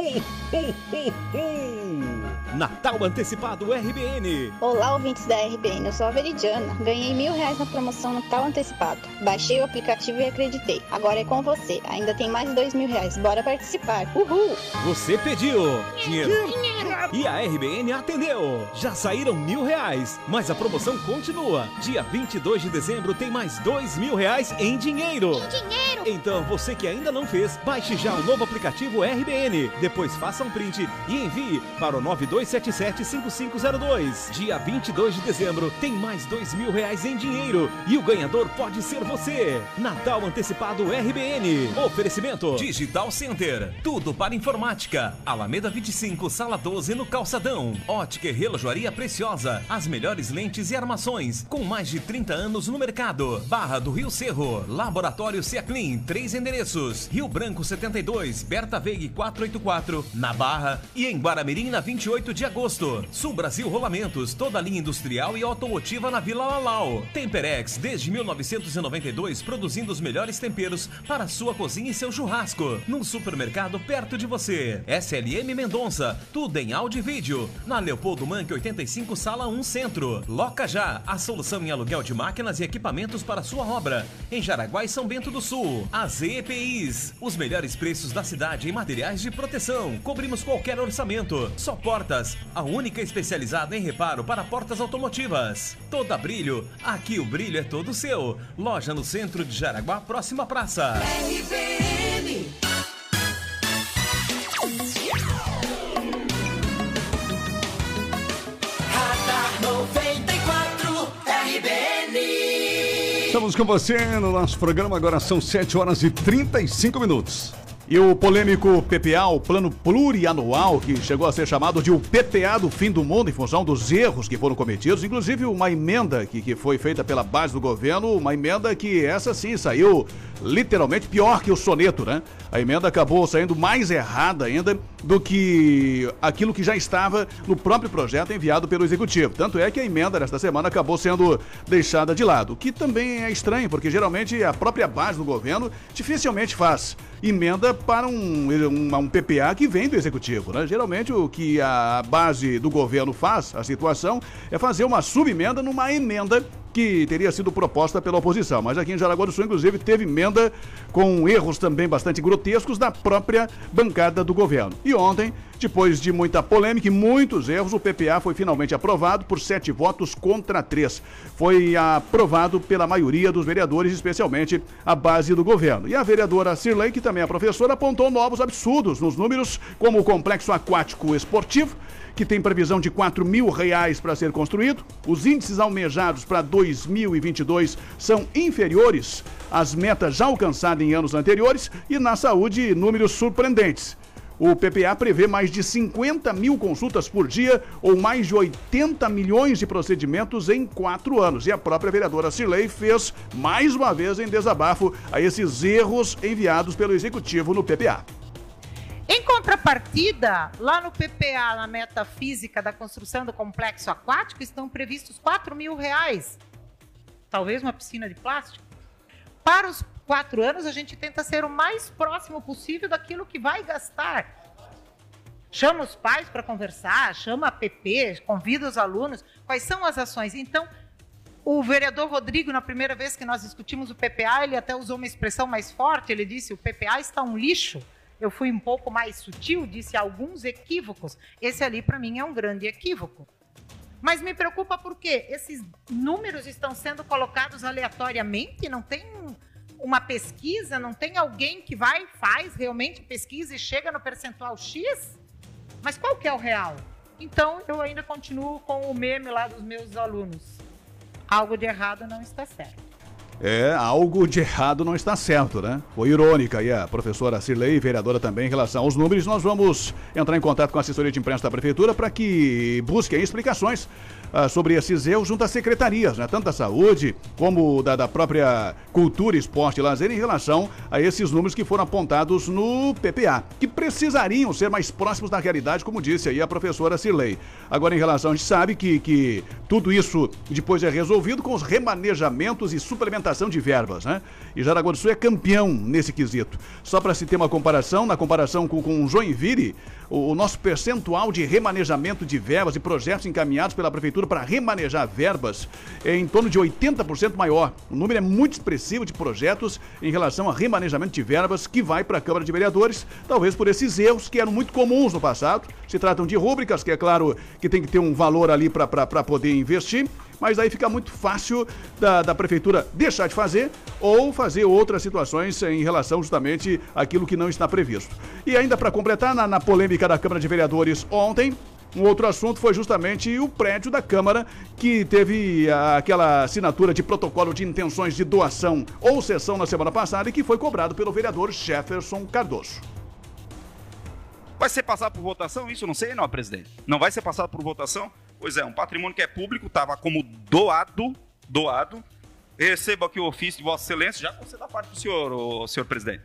Natal Antecipado RBN. Olá, ouvintes da RBN. Eu sou a Veridiana. Ganhei mil reais na promoção Natal Antecipado. Baixei o aplicativo e acreditei. Agora é com você. Ainda tem mais dois mil reais. Bora participar. Uhul! Você pediu dinheiro. E a RBN atendeu. Já saíram mil reais, mas a promoção continua. Dia 22 de dezembro tem mais dois mil reais em dinheiro. Em dinheiro? Então, você que ainda não fez, baixe já o novo aplicativo RBN. Depois faça um print e envie para o 9277-5502. Dia 22 de dezembro tem mais dois mil reais em dinheiro e o ganhador pode ser você. Natal Antecipado RBN. Oferecimento Digital Center. Tudo para informática. Alameda 25, sala 12 no Calçadão. Ótica e Relojoaria Preciosa. As melhores lentes e armações. Com mais de 30 anos no mercado. Barra do Rio Cerro. Laboratório Seaclin. Três endereços. Rio Branco 72. Berta Veig 484. Na Barra. E em Guaramirim na 28 de agosto. Sul Brasil Rolamentos. Toda linha industrial e automotiva na Vila Lalau. Temperex. Desde 1992 produzindo os melhores temperos para sua cozinha e seu churrasco. Num supermercado perto de você. SLM Mendonça. Tudo em áudio e vídeo. Na Leopoldo Manque 85, sala 1 Centro. Loca já. A solução em aluguel de máquinas e equipamentos para sua obra. Em Jaraguá e São Bento do Sul. AZ EPIs. Os melhores preços da cidade em materiais de proteção. Cobrimos qualquer orçamento. Só portas. A única especializada em reparo para portas automotivas. Toda brilho. Aqui o brilho é todo seu. Loja no centro de Jaraguá, próxima praça. RBN. Radar 94 RBN. Estamos com você no nosso programa, agora são 7 horas e 35 minutos. E o polêmico PPA, o Plano Plurianual, que chegou a ser chamado de o PPA do fim do mundo em função dos erros que foram cometidos, inclusive uma emenda que, que foi feita pela base do governo, uma emenda que essa sim saiu literalmente pior que o soneto, né? A emenda acabou saindo mais errada ainda do que aquilo que já estava no próprio projeto enviado pelo executivo. Tanto é que a emenda desta semana acabou sendo deixada de lado, o que também é estranho, porque geralmente a própria base do governo dificilmente faz emenda para um, um, um PPA que vem do executivo, né? Geralmente o que a base do governo faz, a situação, é fazer uma subemenda numa emenda que teria sido proposta pela oposição. Mas aqui em Jaraguá do Sul, inclusive, teve emenda com erros também bastante grotescos da própria bancada do governo. E ontem, depois de muita polêmica e muitos erros, o PPA foi finalmente aprovado por sete votos contra três. Foi aprovado pela maioria dos vereadores, especialmente a base do governo. E a vereadora Cirlei, que também é professora, apontou novos absurdos nos números, como o complexo aquático esportivo, que tem previsão de 4 mil reais para ser construído. Os índices almejados para 2022 são inferiores às metas já alcançadas em anos anteriores e na saúde, números surpreendentes. O PPA prevê mais de 50 mil consultas por dia ou mais de 80 milhões de procedimentos em quatro anos. E a própria vereadora Cirlei fez mais uma vez em desabafo a esses erros enviados pelo executivo no PPA. Em contrapartida, lá no PPA, na meta física da construção do complexo aquático, estão previstos 4 mil reais. Talvez uma piscina de plástico. Para os quatro anos, a gente tenta ser o mais próximo possível daquilo que vai gastar. Chama os pais para conversar, chama a PP, convida os alunos. Quais são as ações? Então, o vereador Rodrigo, na primeira vez que nós discutimos o PPA, ele até usou uma expressão mais forte. Ele disse: o PPA está um lixo. Eu fui um pouco mais sutil, disse alguns equívocos. Esse ali, para mim, é um grande equívoco. Mas me preocupa porque esses números estão sendo colocados aleatoriamente, não tem uma pesquisa, não tem alguém que vai, faz realmente pesquisa e chega no percentual X? Mas qual que é o real? Então, eu ainda continuo com o meme lá dos meus alunos. Algo de errado não está certo. É algo de errado não está certo, né? Foi irônica aí a professora Cirlei, vereadora também, em relação aos números. Nós vamos entrar em contato com a assessoria de imprensa da prefeitura para que busquem explicações ah, sobre esses erros junto às secretarias, né? tanto da saúde como da, da própria cultura, esporte e lazer, em relação a esses números que foram apontados no PPA, que precisariam ser mais próximos da realidade, como disse aí a professora Cirlei. Agora, em relação, a gente sabe que, que tudo isso depois é resolvido com os remanejamentos e suplementação de verbas, né? E Jaraguá do Sul é campeão nesse quesito. Só para se ter uma comparação, na comparação com, com Joinville, o, nosso percentual de remanejamento de verbas e projetos encaminhados pela prefeitura para remanejar verbas é em torno de 80% maior. O número é muito expressivo de projetos em relação a remanejamento de verbas que vai para a Câmara de Vereadores, talvez por esses erros que eram muito comuns no passado. Se tratam de rúbricas, que é claro que tem que ter um valor ali para poder investir mas aí fica muito fácil da, da prefeitura deixar de fazer ou fazer outras situações em relação justamente àquilo que não está previsto. E ainda para completar, na, na polêmica da Câmara de Vereadores ontem, um outro assunto foi justamente o prédio da Câmara, que teve aquela assinatura de protocolo de intenções de doação ou sessão na semana passada e que foi cobrado pelo vereador Jefferson Cardoso. Vai ser passado por votação? Isso não sei, não, presidente. Não vai ser passado por votação? Pois é, um patrimônio que é público, estava como doado, doado. Recebo aqui o ofício de Vossa Excelência, já conceda a parte do senhor, o senhor presidente.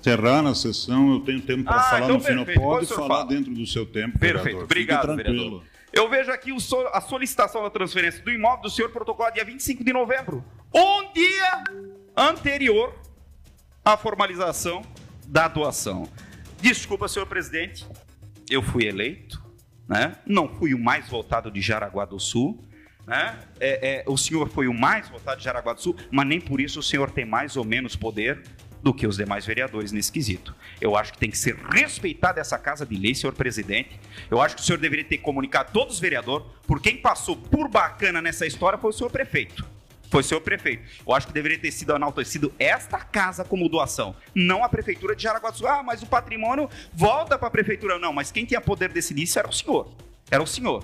Encerrar a sessão, eu tenho tempo para Ah, falar então no final. perfeito, Pode falar fala. dentro do seu tempo, Perfeito, vereador. obrigado, Fique tranquilo. vereador. Eu vejo aqui o a solicitação da transferência do imóvel do senhor protocolo dia 25 de novembro. Um dia anterior à formalização da doação. Desculpa, senhor presidente, eu fui eleito, né? não fui o mais votado de Jaraguá do Sul. Né? É, é, o senhor foi o mais votado de Jaraguá do Sul, mas nem por isso o senhor tem mais ou menos poder do que os demais vereadores nesse quesito. Eu acho que tem que ser respeitada essa casa de lei, senhor presidente. Eu acho que o senhor deveria ter comunicado a todos os vereadores, por quem passou por bacana nessa história foi o senhor prefeito. Foi senhor prefeito. Eu acho que deveria ter sido enaltecido esta casa como doação, não a prefeitura de Jaraguá do Sul. Ah, mas o patrimônio volta para a prefeitura. Não, mas quem tinha poder decidir isso era o senhor. Era o senhor.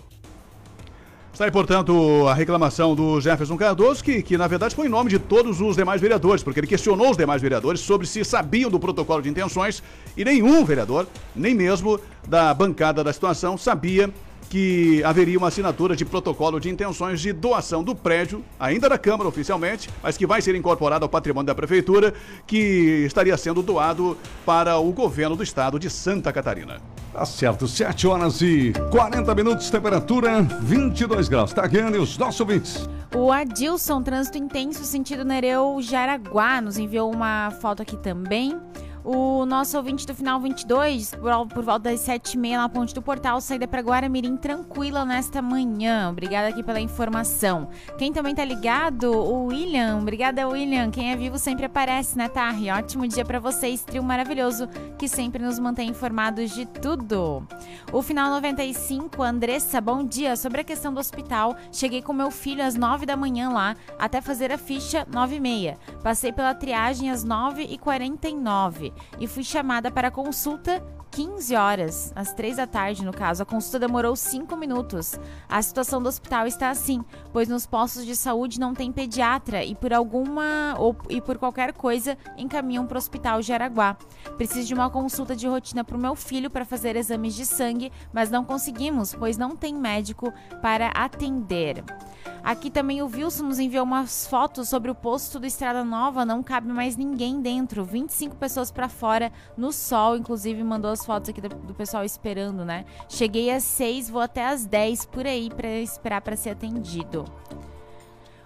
Está aí, portanto, a reclamação do Jefferson Cardoso, que, que na verdade foi em nome de todos os demais vereadores, porque ele questionou os demais vereadores sobre se sabiam do protocolo de intenções e nenhum vereador, nem mesmo da bancada da situação, sabia que haveria uma assinatura de protocolo de intenções de doação do prédio, ainda da Câmara oficialmente, mas que vai ser incorporado ao patrimônio da Prefeitura, que estaria sendo doado para o governo do estado de Santa Catarina. Tá certo, 7 horas e 40 minutos, temperatura 22 graus. Tá ganhando os nossos ouvintes. O Adilson, trânsito intenso, sentido Nereu Jaraguá, nos enviou uma foto aqui também. O nosso ouvinte do final 22, por, por volta das 7h30 na ponte do portal, saída para Guaramirim tranquila nesta manhã. Obrigada aqui pela informação. Quem também tá ligado, o William. Obrigada, William. Quem é vivo sempre aparece, né, Tarri? Ótimo dia para vocês, trio maravilhoso que sempre nos mantém informados de tudo. O final 95, Andressa, bom dia. Sobre a questão do hospital, cheguei com meu filho às 9 da manhã lá, até fazer a ficha 9 e meia. Passei pela triagem às 9h49 e fui chamada para consulta 15 horas, às 3 da tarde no caso. A consulta demorou 5 minutos. A situação do hospital está assim, pois nos postos de saúde não tem pediatra e por alguma ou e por qualquer coisa encaminham para o hospital de Araguá. Preciso de uma consulta de rotina para o meu filho para fazer exames de sangue, mas não conseguimos, pois não tem médico para atender. Aqui também o Wilson nos enviou umas fotos sobre o posto do Estrada Nova, não cabe mais ninguém dentro, 25 pessoas para fora no sol, inclusive mandou as fotos aqui do, do pessoal esperando, né? Cheguei às 6, vou até às 10 por aí para esperar para ser atendido.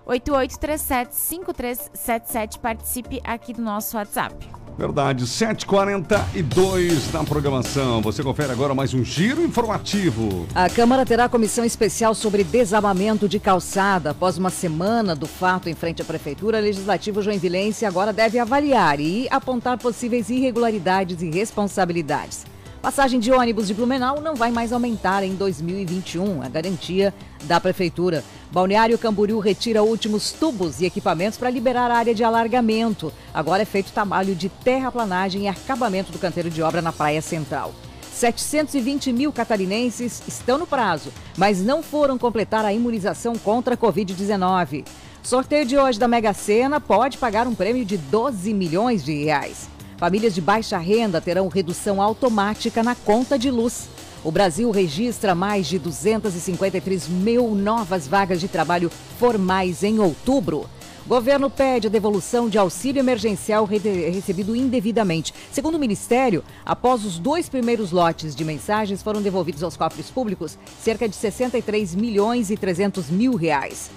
8837-5377, participe aqui do nosso WhatsApp. Verdade, 7h42 na programação. Você confere agora mais um giro informativo. A Câmara terá comissão especial sobre desabamento de calçada. Após uma semana do fato em frente à Prefeitura, Legislativo Joinvilense agora deve avaliar e apontar possíveis irregularidades e responsabilidades. Passagem de ônibus de Blumenau não vai mais aumentar em 2021, a garantia da Prefeitura. Balneário Camboriú retira últimos tubos e equipamentos para liberar a área de alargamento. Agora é feito trabalho de terraplanagem e acabamento do canteiro de obra na Praia Central. 720 mil catarinenses estão no prazo, mas não foram completar a imunização contra a Covid-19. Sorteio de hoje da Mega Sena pode pagar um prêmio de 12 milhões de reais. Famílias de baixa renda terão redução automática na conta de luz. O Brasil registra mais de 253 mil novas vagas de trabalho formais em outubro. Governo pede a devolução de auxílio emergencial re- recebido indevidamente. Segundo o Ministério, após os dois primeiros lotes de mensagens foram devolvidos aos cofres públicos cerca de 63 milhões e 300 mil reais.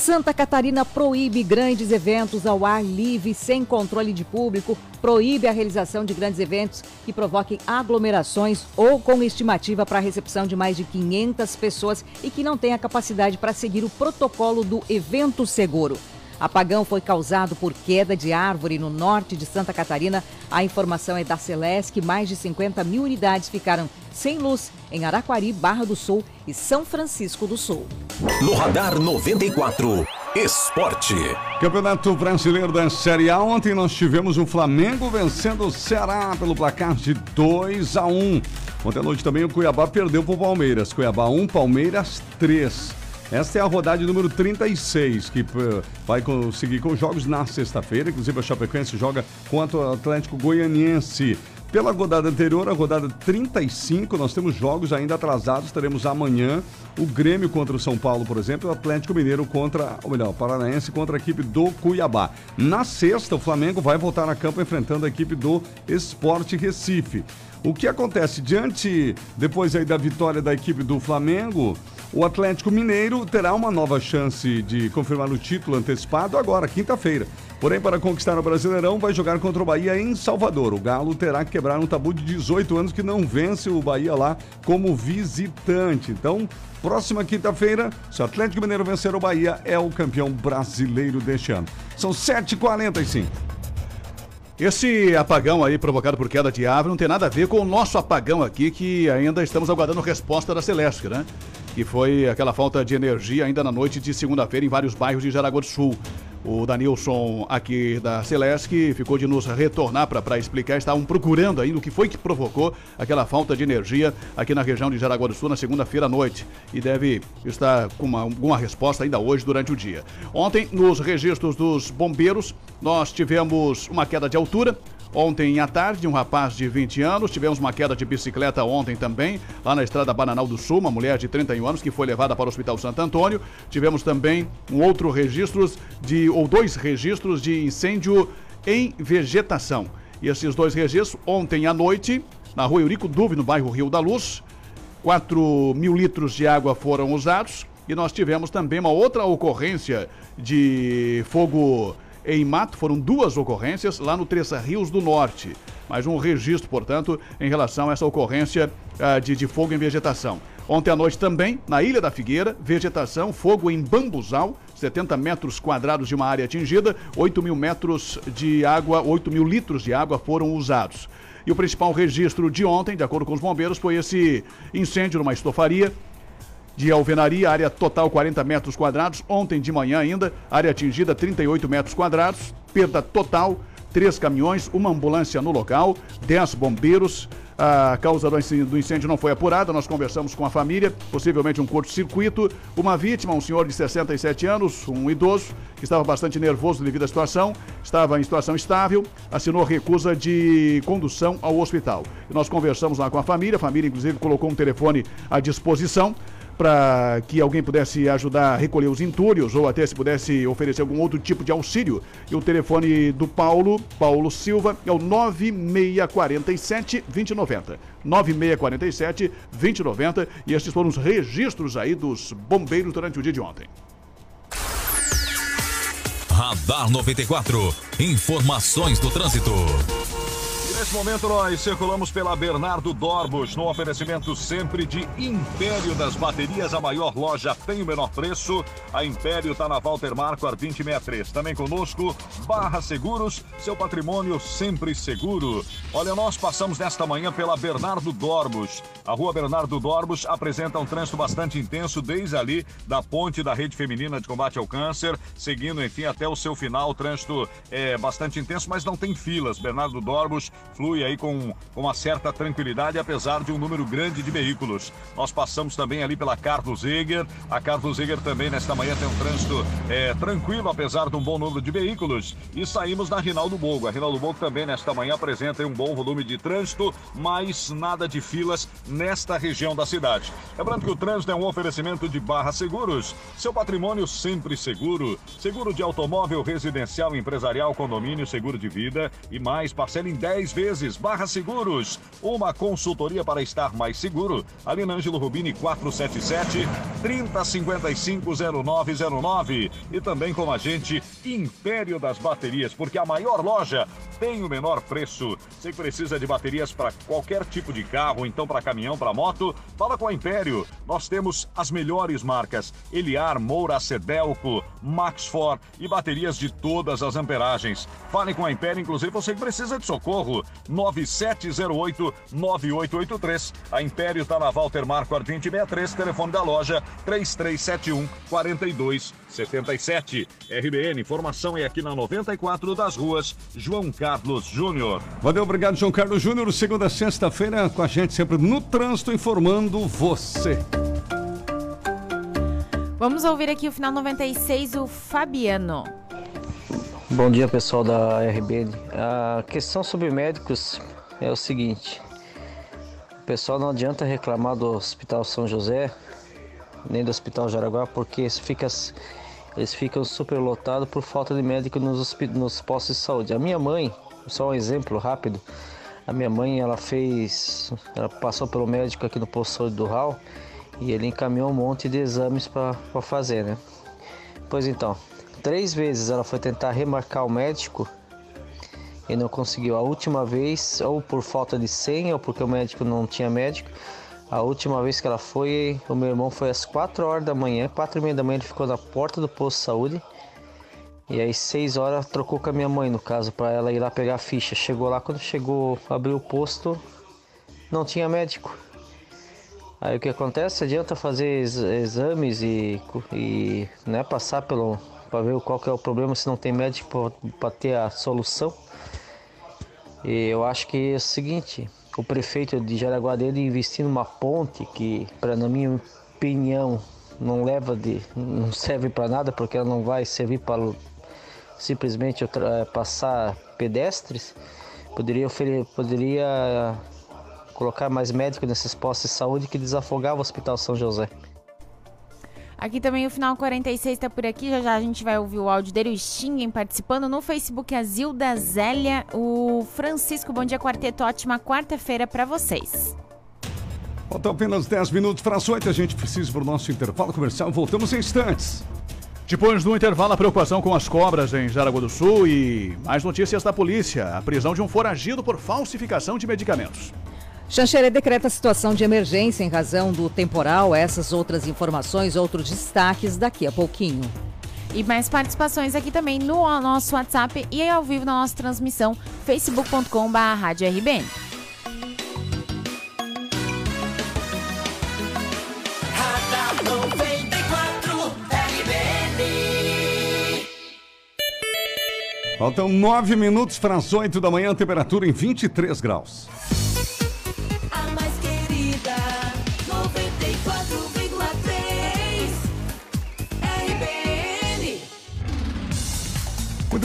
Santa Catarina proíbe grandes eventos ao ar livre, sem controle de público, proíbe a realização de grandes eventos que provoquem aglomerações ou com estimativa para a recepção de mais de 500 pessoas e que não tenha capacidade para seguir o protocolo do evento seguro. Apagão foi causado por queda de árvore no norte de Santa Catarina. A informação é da Celesc. Mais de 50 mil unidades ficaram sem luz em Araquari, Barra do Sul e São Francisco do Sul. No Radar 94, Esporte. Campeonato Brasileiro da Série A. Ontem nós tivemos o Flamengo vencendo o Ceará pelo placar de 2 a 1. Ontem à noite também o Cuiabá perdeu para o Palmeiras. Cuiabá 1, Palmeiras 3. Esta é a rodada número 36, que eh, vai conseguir com jogos na sexta-feira. Inclusive a Chapecoense joga contra o Atlético Goianiense. Pela rodada anterior, a rodada 35, nós temos jogos ainda atrasados. Teremos amanhã o Grêmio contra o São Paulo, por exemplo, e o Atlético Mineiro contra, ou melhor, o Paranaense contra a equipe do Cuiabá. Na sexta, o Flamengo vai voltar a campo enfrentando a equipe do Esporte Recife. O que acontece diante, depois aí da vitória da equipe do Flamengo, o Atlético Mineiro terá uma nova chance de confirmar o título antecipado agora, quinta-feira. Porém, para conquistar o Brasileirão, vai jogar contra o Bahia em Salvador. O Galo terá que quebrar um tabu de 18 anos que não vence o Bahia lá como visitante. Então, próxima quinta-feira, se o Atlético Mineiro vencer o Bahia, é o campeão brasileiro deste ano. São 7h45. Esse apagão aí provocado por queda de árvore não tem nada a ver com o nosso apagão aqui, que ainda estamos aguardando resposta da Celeste, né? Que foi aquela falta de energia ainda na noite de segunda-feira em vários bairros de Jaraguá do Sul. O Danilson aqui da Celeste ficou de nos retornar para explicar. Estavam procurando ainda o que foi que provocou aquela falta de energia aqui na região de Jaraguá do Sul na segunda-feira à noite. E deve estar com uma, alguma resposta ainda hoje durante o dia. Ontem, nos registros dos bombeiros, nós tivemos uma queda de altura. Ontem à tarde, um rapaz de 20 anos, tivemos uma queda de bicicleta ontem também, lá na estrada Bananal do Sul, uma mulher de 31 anos que foi levada para o Hospital Santo Antônio. Tivemos também um outro registro de, ou dois registros de incêndio em vegetação. E esses dois registros, ontem à noite, na rua Eurico Duve, no bairro Rio da Luz, 4 mil litros de água foram usados. E nós tivemos também uma outra ocorrência de fogo em mato. Foram duas ocorrências lá no Três Rios do Norte. Mais um registro, portanto, em relação a essa ocorrência ah, de, de fogo em vegetação. Ontem à noite também, na Ilha da Figueira, vegetação, fogo em bambuzal, 70 metros quadrados de uma área atingida, 8 mil metros de água, 8 mil litros de água foram usados. E o principal registro de ontem, de acordo com os bombeiros, foi esse incêndio numa estofaria de alvenaria, área total 40 metros quadrados. Ontem de manhã ainda, área atingida 38 metros quadrados, perda total, três caminhões, uma ambulância no local, 10 bombeiros. A causa do incêndio- do incêndio não foi apurada, nós conversamos com a família, possivelmente um curto-circuito. Uma vítima, um senhor de 67 anos, um idoso, que estava bastante nervoso devido à situação, estava em situação estável, assinou recusa de condução ao hospital. E nós conversamos lá com a família, a família inclusive colocou um telefone à disposição para que alguém pudesse ajudar a recolher os entulhos ou até se pudesse oferecer algum outro tipo de auxílio. E o telefone do Paulo, Paulo Silva, é o 9647 2090. 9647 2090 e estes foram os registros aí dos bombeiros durante o dia de ontem. Radar 94. Informações do trânsito. E nesse momento nós circulamos pela Bernardo Dorbos, no oferecimento sempre de Império das Baterias, a maior loja tem o menor preço. A Império está na Walter Marquardt 2063. Também conosco, Barra Seguros, seu patrimônio sempre seguro. Olha, nós passamos nesta manhã pela Bernardo Dorbos. A rua Bernardo Dorbos apresenta um trânsito bastante intenso desde ali da ponte da Rede Feminina de Combate ao Câncer, seguindo, enfim, até o seu final. O trânsito é bastante intenso, mas não tem filas. Bernardo Dorbos flui aí com, com uma certa tranquilidade, apesar de um número grande de veículos. Nós passamos também ali pela Carlos Eger. A Carlos Eger também nesta manhã tem um trânsito é, tranquilo, apesar de um bom número de veículos. E saímos na Rinaldo Bogo. A Rinaldo Bogo também nesta manhã apresenta um bom volume de trânsito, mas nada de filas nesta região da cidade. Lembrando que o trânsito é um oferecimento de Barra Seguros. Seu patrimônio sempre seguro. Seguro de automóvel, residencial, empresarial, condomínio, seguro de vida e mais. Parcela em 10 vezes. Barra Seguros. Uma consultoria para estar mais seguro. Ali na Ângelo Rubini 477 3055 0909. E também com a gente, Império das Baterias, porque a maior loja tem o menor preço. Que precisa de baterias para qualquer tipo de carro, então para caminhão, para moto, fala com a Império. Nós temos as melhores marcas: Eliar, Moura, Cedelco, Maxfor e baterias de todas as amperagens. Fale com a Império, inclusive você que precisa de socorro. 9708 9883. A Império está na Walter Marco Art 2063, telefone da loja 3371 4277. RBN, informação é aqui na 94 das ruas João Carlos Júnior. Valeu, obrigado, João Carlos Júnior. Segunda a sexta-feira com a gente sempre no trânsito, informando você. Vamos ouvir aqui o final 96, o Fabiano. Bom dia, pessoal da RBN. A questão sobre médicos é o seguinte: o pessoal não adianta reclamar do Hospital São José, nem do Hospital Jaraguá, porque ficam, eles ficam super lotados por falta de médico nos, nos postos de saúde. A minha mãe, só um exemplo rápido: a minha mãe ela fez, ela passou pelo médico aqui no posto de saúde do RAL e ele encaminhou um monte de exames para fazer, né? Pois então, três vezes ela foi tentar remarcar o médico e não conseguiu. A última vez, ou por falta de senha, ou porque o médico não tinha médico. A última vez que ela foi, o meu irmão foi às 4 horas da manhã, 4 e meia da manhã ele ficou na porta do posto de saúde. E aí 6 horas trocou com a minha mãe, no caso, para ela ir lá pegar a ficha. Chegou lá, quando chegou, abriu o posto, não tinha médico. Aí o que acontece? Adianta fazer ex- exames e, e né, passar pelo para ver qual que é o problema se não tem médico para ter a solução. E eu acho que é o seguinte, o prefeito de Jaraguá dele investir numa ponte que, para na minha opinião, não leva de, não serve para nada porque ela não vai servir para simplesmente outra- passar pedestres. Poderia poderia colocar mais médicos nesses postos de saúde que desafogava o Hospital São José. Aqui também o final 46 tá por aqui. Já já a gente vai ouvir o áudio dele, o Stingen participando. No Facebook, a Zilda Zélia, o Francisco. Bom dia, quarteto. Ótima quarta-feira pra vocês. Faltam apenas 10 minutos para as 8. A gente precisa para o nosso intervalo comercial. Voltamos em instantes. Depois do intervalo, a preocupação com as cobras em Jaraguá do Sul e mais notícias da polícia. A prisão de um foragido por falsificação de medicamentos. Xanxerê decreta situação de emergência em razão do temporal. Essas outras informações, outros destaques daqui a pouquinho. E mais participações aqui também no nosso WhatsApp e ao vivo na nossa transmissão facebook.com/radiorBN. Radar 94 RBN. Faltam 9 minutos para as 8 da manhã, temperatura em 23 graus.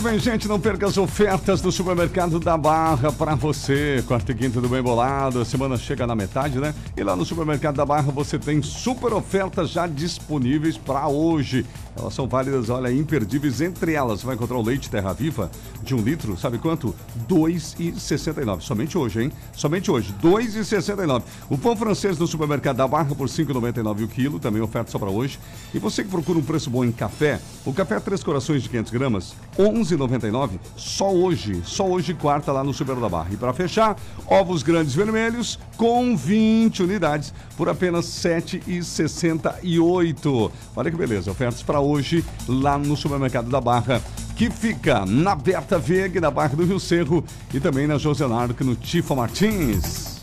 Bem, gente, não perca as ofertas do supermercado da Barra para você. Quarta e quinta do bem bolado, a semana chega na metade, né? E lá no supermercado da Barra você tem super ofertas já disponíveis para hoje. Elas são válidas, olha, imperdíveis. Entre elas, vai encontrar o leite Terra Viva de um litro, sabe quanto? R$ 2,69. Somente hoje, hein? Somente hoje, R$ 2,69. O pão francês no supermercado da Barra por R$ 5,99 o quilo, também oferta só para hoje. E você que procura um preço bom em café, o café Três Corações de 500 gramas, R$ 11,99. Só hoje, só hoje, quarta lá no Super da Barra. E para fechar, ovos grandes vermelhos com 20 unidades por apenas R$ 7,68. Olha que beleza, ofertas para hoje lá no supermercado da Barra, que fica na Berta Veg, na Barra do Rio Cerro e também na José Nardo, no Tifa Martins.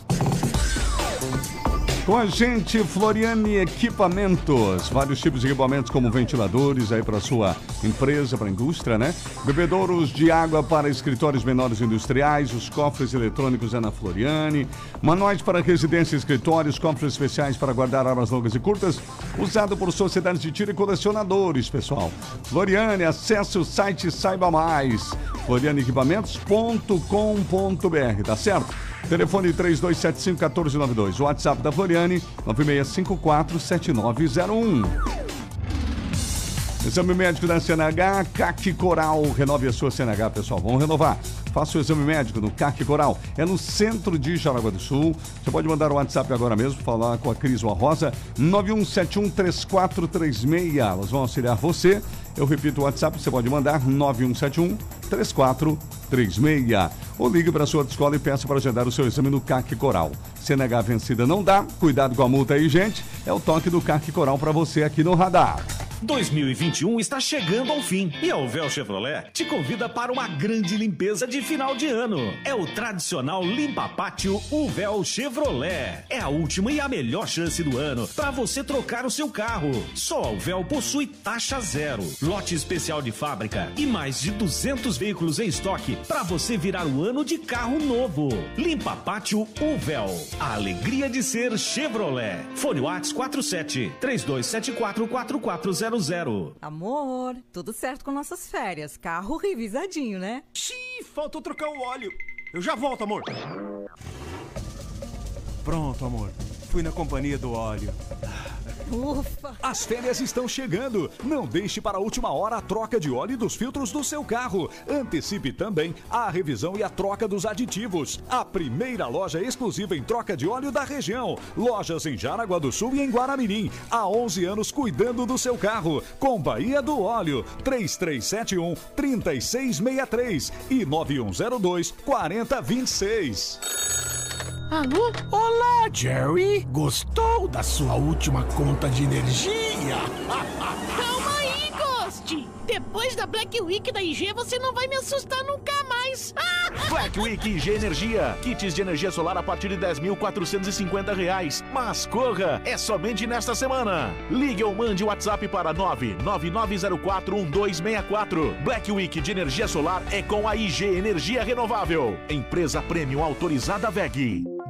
Com a gente, Floriane Equipamentos. Vários tipos de equipamentos, como ventiladores aí para sua empresa, para a indústria, né? Bebedouros de água para escritórios menores industriais, os cofres eletrônicos é na Floriane. Manuais para residência e escritórios, cofres especiais para guardar armas longas e curtas, usado por sociedades de tiro e colecionadores, pessoal. Floriane, acesse o site e saiba mais. florianeequipamentos.com.br, tá certo? Telefone 3275-1492. WhatsApp da Floriane, 9654-7901. Exame médico da CNH, CAC Coral. Renove a sua CNH, pessoal. Vamos renovar. Faça o exame médico no CAC Coral. É no centro de Jaraguá do Sul. Você pode mandar o WhatsApp agora mesmo, falar com a Cris ou a Rosa, 91713436. Elas vão auxiliar você. Eu repito o WhatsApp, você pode mandar 9171 3436. Ou ligue para a sua escola e peça para agendar o seu exame no CAC Coral. CNH vencida não dá, cuidado com a multa aí, gente. É o toque do CAC Coral para você aqui no radar. 2021 está chegando ao fim e a Uvel Chevrolet te convida para uma grande limpeza de final de ano. É o tradicional Limpa Pátio Uvel Chevrolet. É a última e a melhor chance do ano para você trocar o seu carro. Só a Uvel possui taxa zero, lote especial de fábrica e mais de 200 veículos em estoque para você virar o ano de carro novo. Limpa Pátio Uvel. A alegria de ser Chevrolet. Fone Whats 47 3274 4400. Amor, tudo certo com nossas férias. Carro revisadinho, né? Xiii, faltou trocar o óleo. Eu já volto, amor. Pronto, amor. Fui na companhia do óleo. Ufa! As férias estão chegando. Não deixe para a última hora a troca de óleo dos filtros do seu carro. Antecipe também a revisão e a troca dos aditivos. A primeira loja exclusiva em troca de óleo da região. Lojas em Jaraguá do Sul e em Guaramirim. Há 11 anos cuidando do seu carro. Com Bahia do Óleo. 3371 3663 e 9102 4026. Alô? Olá, Jerry. Gostou da sua última conta de energia? Calma aí, Ghost! Depois da Black Week da IG, você não vai me assustar nunca mais! Black Week IG Energia. Kits de energia solar a partir de 10.450 reais. Mas corra, é somente nesta semana. Ligue ou mande o WhatsApp para 999041264. Black Week de energia solar é com a IG Energia Renovável. Empresa Premium autorizada VEG.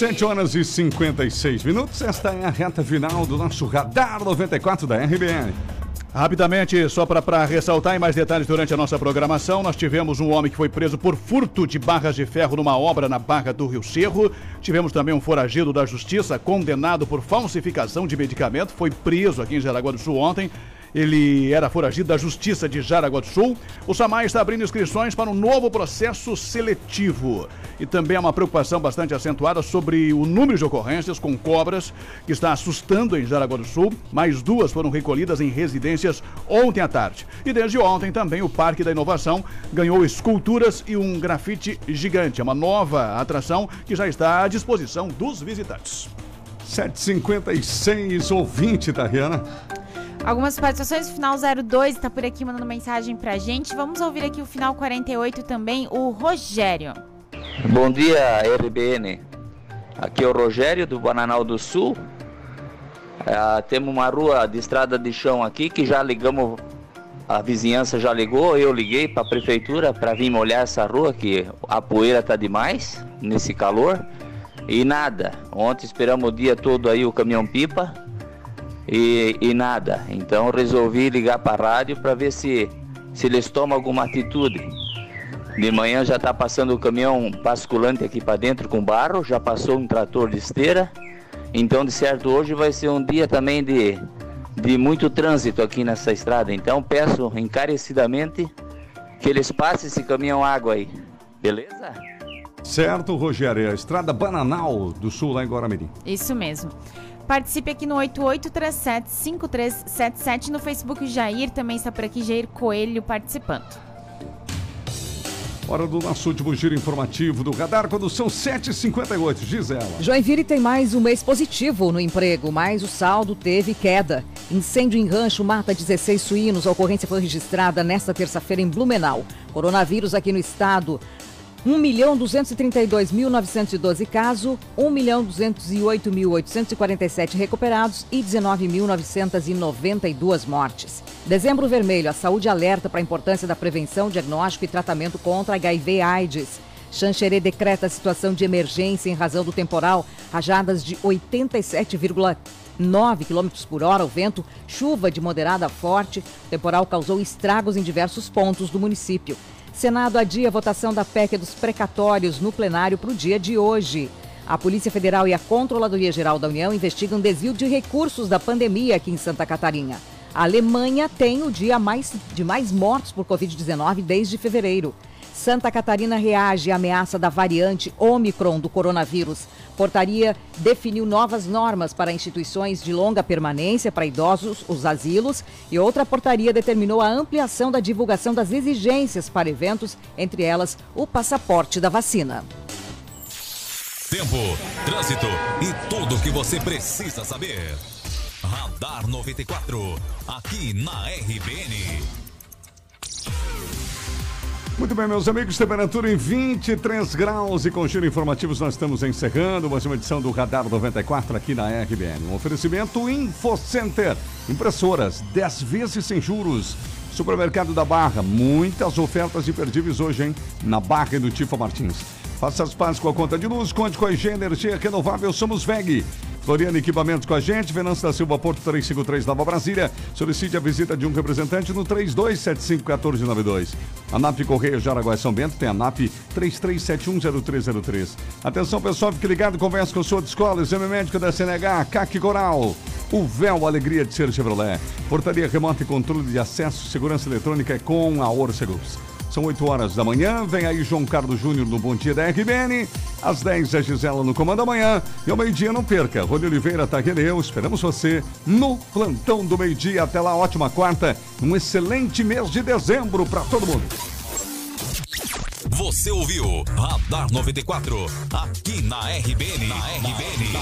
7 horas e 56 minutos. Esta é a reta final do nosso Radar 94 da RBN. Rapidamente, só para ressaltar em mais detalhes durante a nossa programação, nós tivemos um homem que foi preso por furto de barras de ferro numa obra na Barra do Rio Cerro. Tivemos também um foragido da Justiça condenado por falsificação de medicamento, foi preso aqui em Jaraguá do Sul ontem. Ele era foragido da Justiça de Jaraguá do Sul. O SAMAI está abrindo inscrições para um novo processo seletivo. E também há uma preocupação bastante acentuada sobre o número de ocorrências com cobras que está assustando em Jaraguá do Sul. Mais duas foram recolhidas em residências ontem à tarde. E desde ontem também o Parque da Inovação ganhou esculturas e um grafite gigante. É uma nova atração que já está à disposição dos visitantes. 756 ouvinte, Tariana. Algumas participações, final 02 tá por aqui mandando mensagem pra gente. Vamos ouvir aqui o final 48 também, o Rogério. Bom dia, RBN. Aqui é o Rogério do Bananal do Sul. Ah, temos uma rua de estrada de chão aqui que já ligamos, a vizinhança já ligou, eu liguei para a prefeitura para vir molhar essa rua que a poeira tá demais nesse calor. E nada. Ontem esperamos o dia todo aí o caminhão pipa e, e nada. Então resolvi ligar para a rádio para ver se, se eles tomam alguma atitude. De manhã já está passando o caminhão basculante aqui para dentro com barro, já passou um trator de esteira. Então de certo hoje vai ser um dia também de, de muito trânsito aqui nessa estrada. Então peço encarecidamente que eles passem esse caminhão água aí. Beleza? Certo, Rogério. É a estrada Bananal do Sul, lá em Guaramirim. Isso mesmo. Participe aqui no 8837-5377 no Facebook Jair, também está por aqui Jair Coelho participando. Hora do nosso último giro informativo do Radar, quando são 7h58. Gisela. Joinville tem mais um mês positivo no emprego, mas o saldo teve queda. Incêndio em rancho mata 16 suínos. A ocorrência foi registrada nesta terça-feira em Blumenau. Coronavírus aqui no estado. 1.232.912 casos, 1.208.847 recuperados e 19.992 mortes. Dezembro Vermelho, a saúde alerta para a importância da prevenção, diagnóstico e tratamento contra HIV/AIDS. Xanxerê decreta situação de emergência em razão do temporal, rajadas de 87,9 km por hora, o vento, chuva de moderada a forte. O temporal causou estragos em diversos pontos do município. Senado adia a votação da PEC dos precatórios no plenário para o dia de hoje. A Polícia Federal e a Controladoria Geral da União investigam desvio de recursos da pandemia aqui em Santa Catarina. A Alemanha tem o dia mais, de mais mortos por Covid-19 desde fevereiro. Santa Catarina reage à ameaça da variante Omicron do coronavírus. Portaria definiu novas normas para instituições de longa permanência para idosos, os asilos, e outra portaria determinou a ampliação da divulgação das exigências para eventos, entre elas o passaporte da vacina. Tempo, trânsito e tudo o que você precisa saber. Radar 94, aqui na RBN. Muito bem, meus amigos, temperatura em 23 graus e com giro informativos nós estamos encerrando mais uma edição do Radar 94 aqui na RBN. Um oferecimento InfoCenter, impressoras 10 vezes sem juros. Supermercado da Barra, muitas ofertas imperdíveis hoje, hein? Na Barra e no Tifa Martins. Faça as pazes com a conta de luz, conte com a Energia Renovável, somos VEG. Floriano Equipamentos com a gente, Venâncio da Silva Porto 353 Nova Brasília. Solicite a visita de um representante no 32751492. A NAP Correia Jaraguá São Bento tem a NAP 33710303. Atenção pessoal, fique ligado, converse com senhor de escola, exame médico da CNH, CAC Coral. O véu Alegria de Ser Chevrolet. Portaria remota e controle de acesso, segurança eletrônica é com a Orcegus. São 8 horas da manhã. Vem aí João Carlos Júnior no Bom Dia da RBN. Às 10 a Gisela no Comando Amanhã. E ao meio-dia não perca. Rony Oliveira, Tagueira eu. Esperamos você no plantão do meio-dia. Até lá, ótima quarta. Um excelente mês de dezembro para todo mundo. Você ouviu Radar 94, aqui na RBN. Na RBN.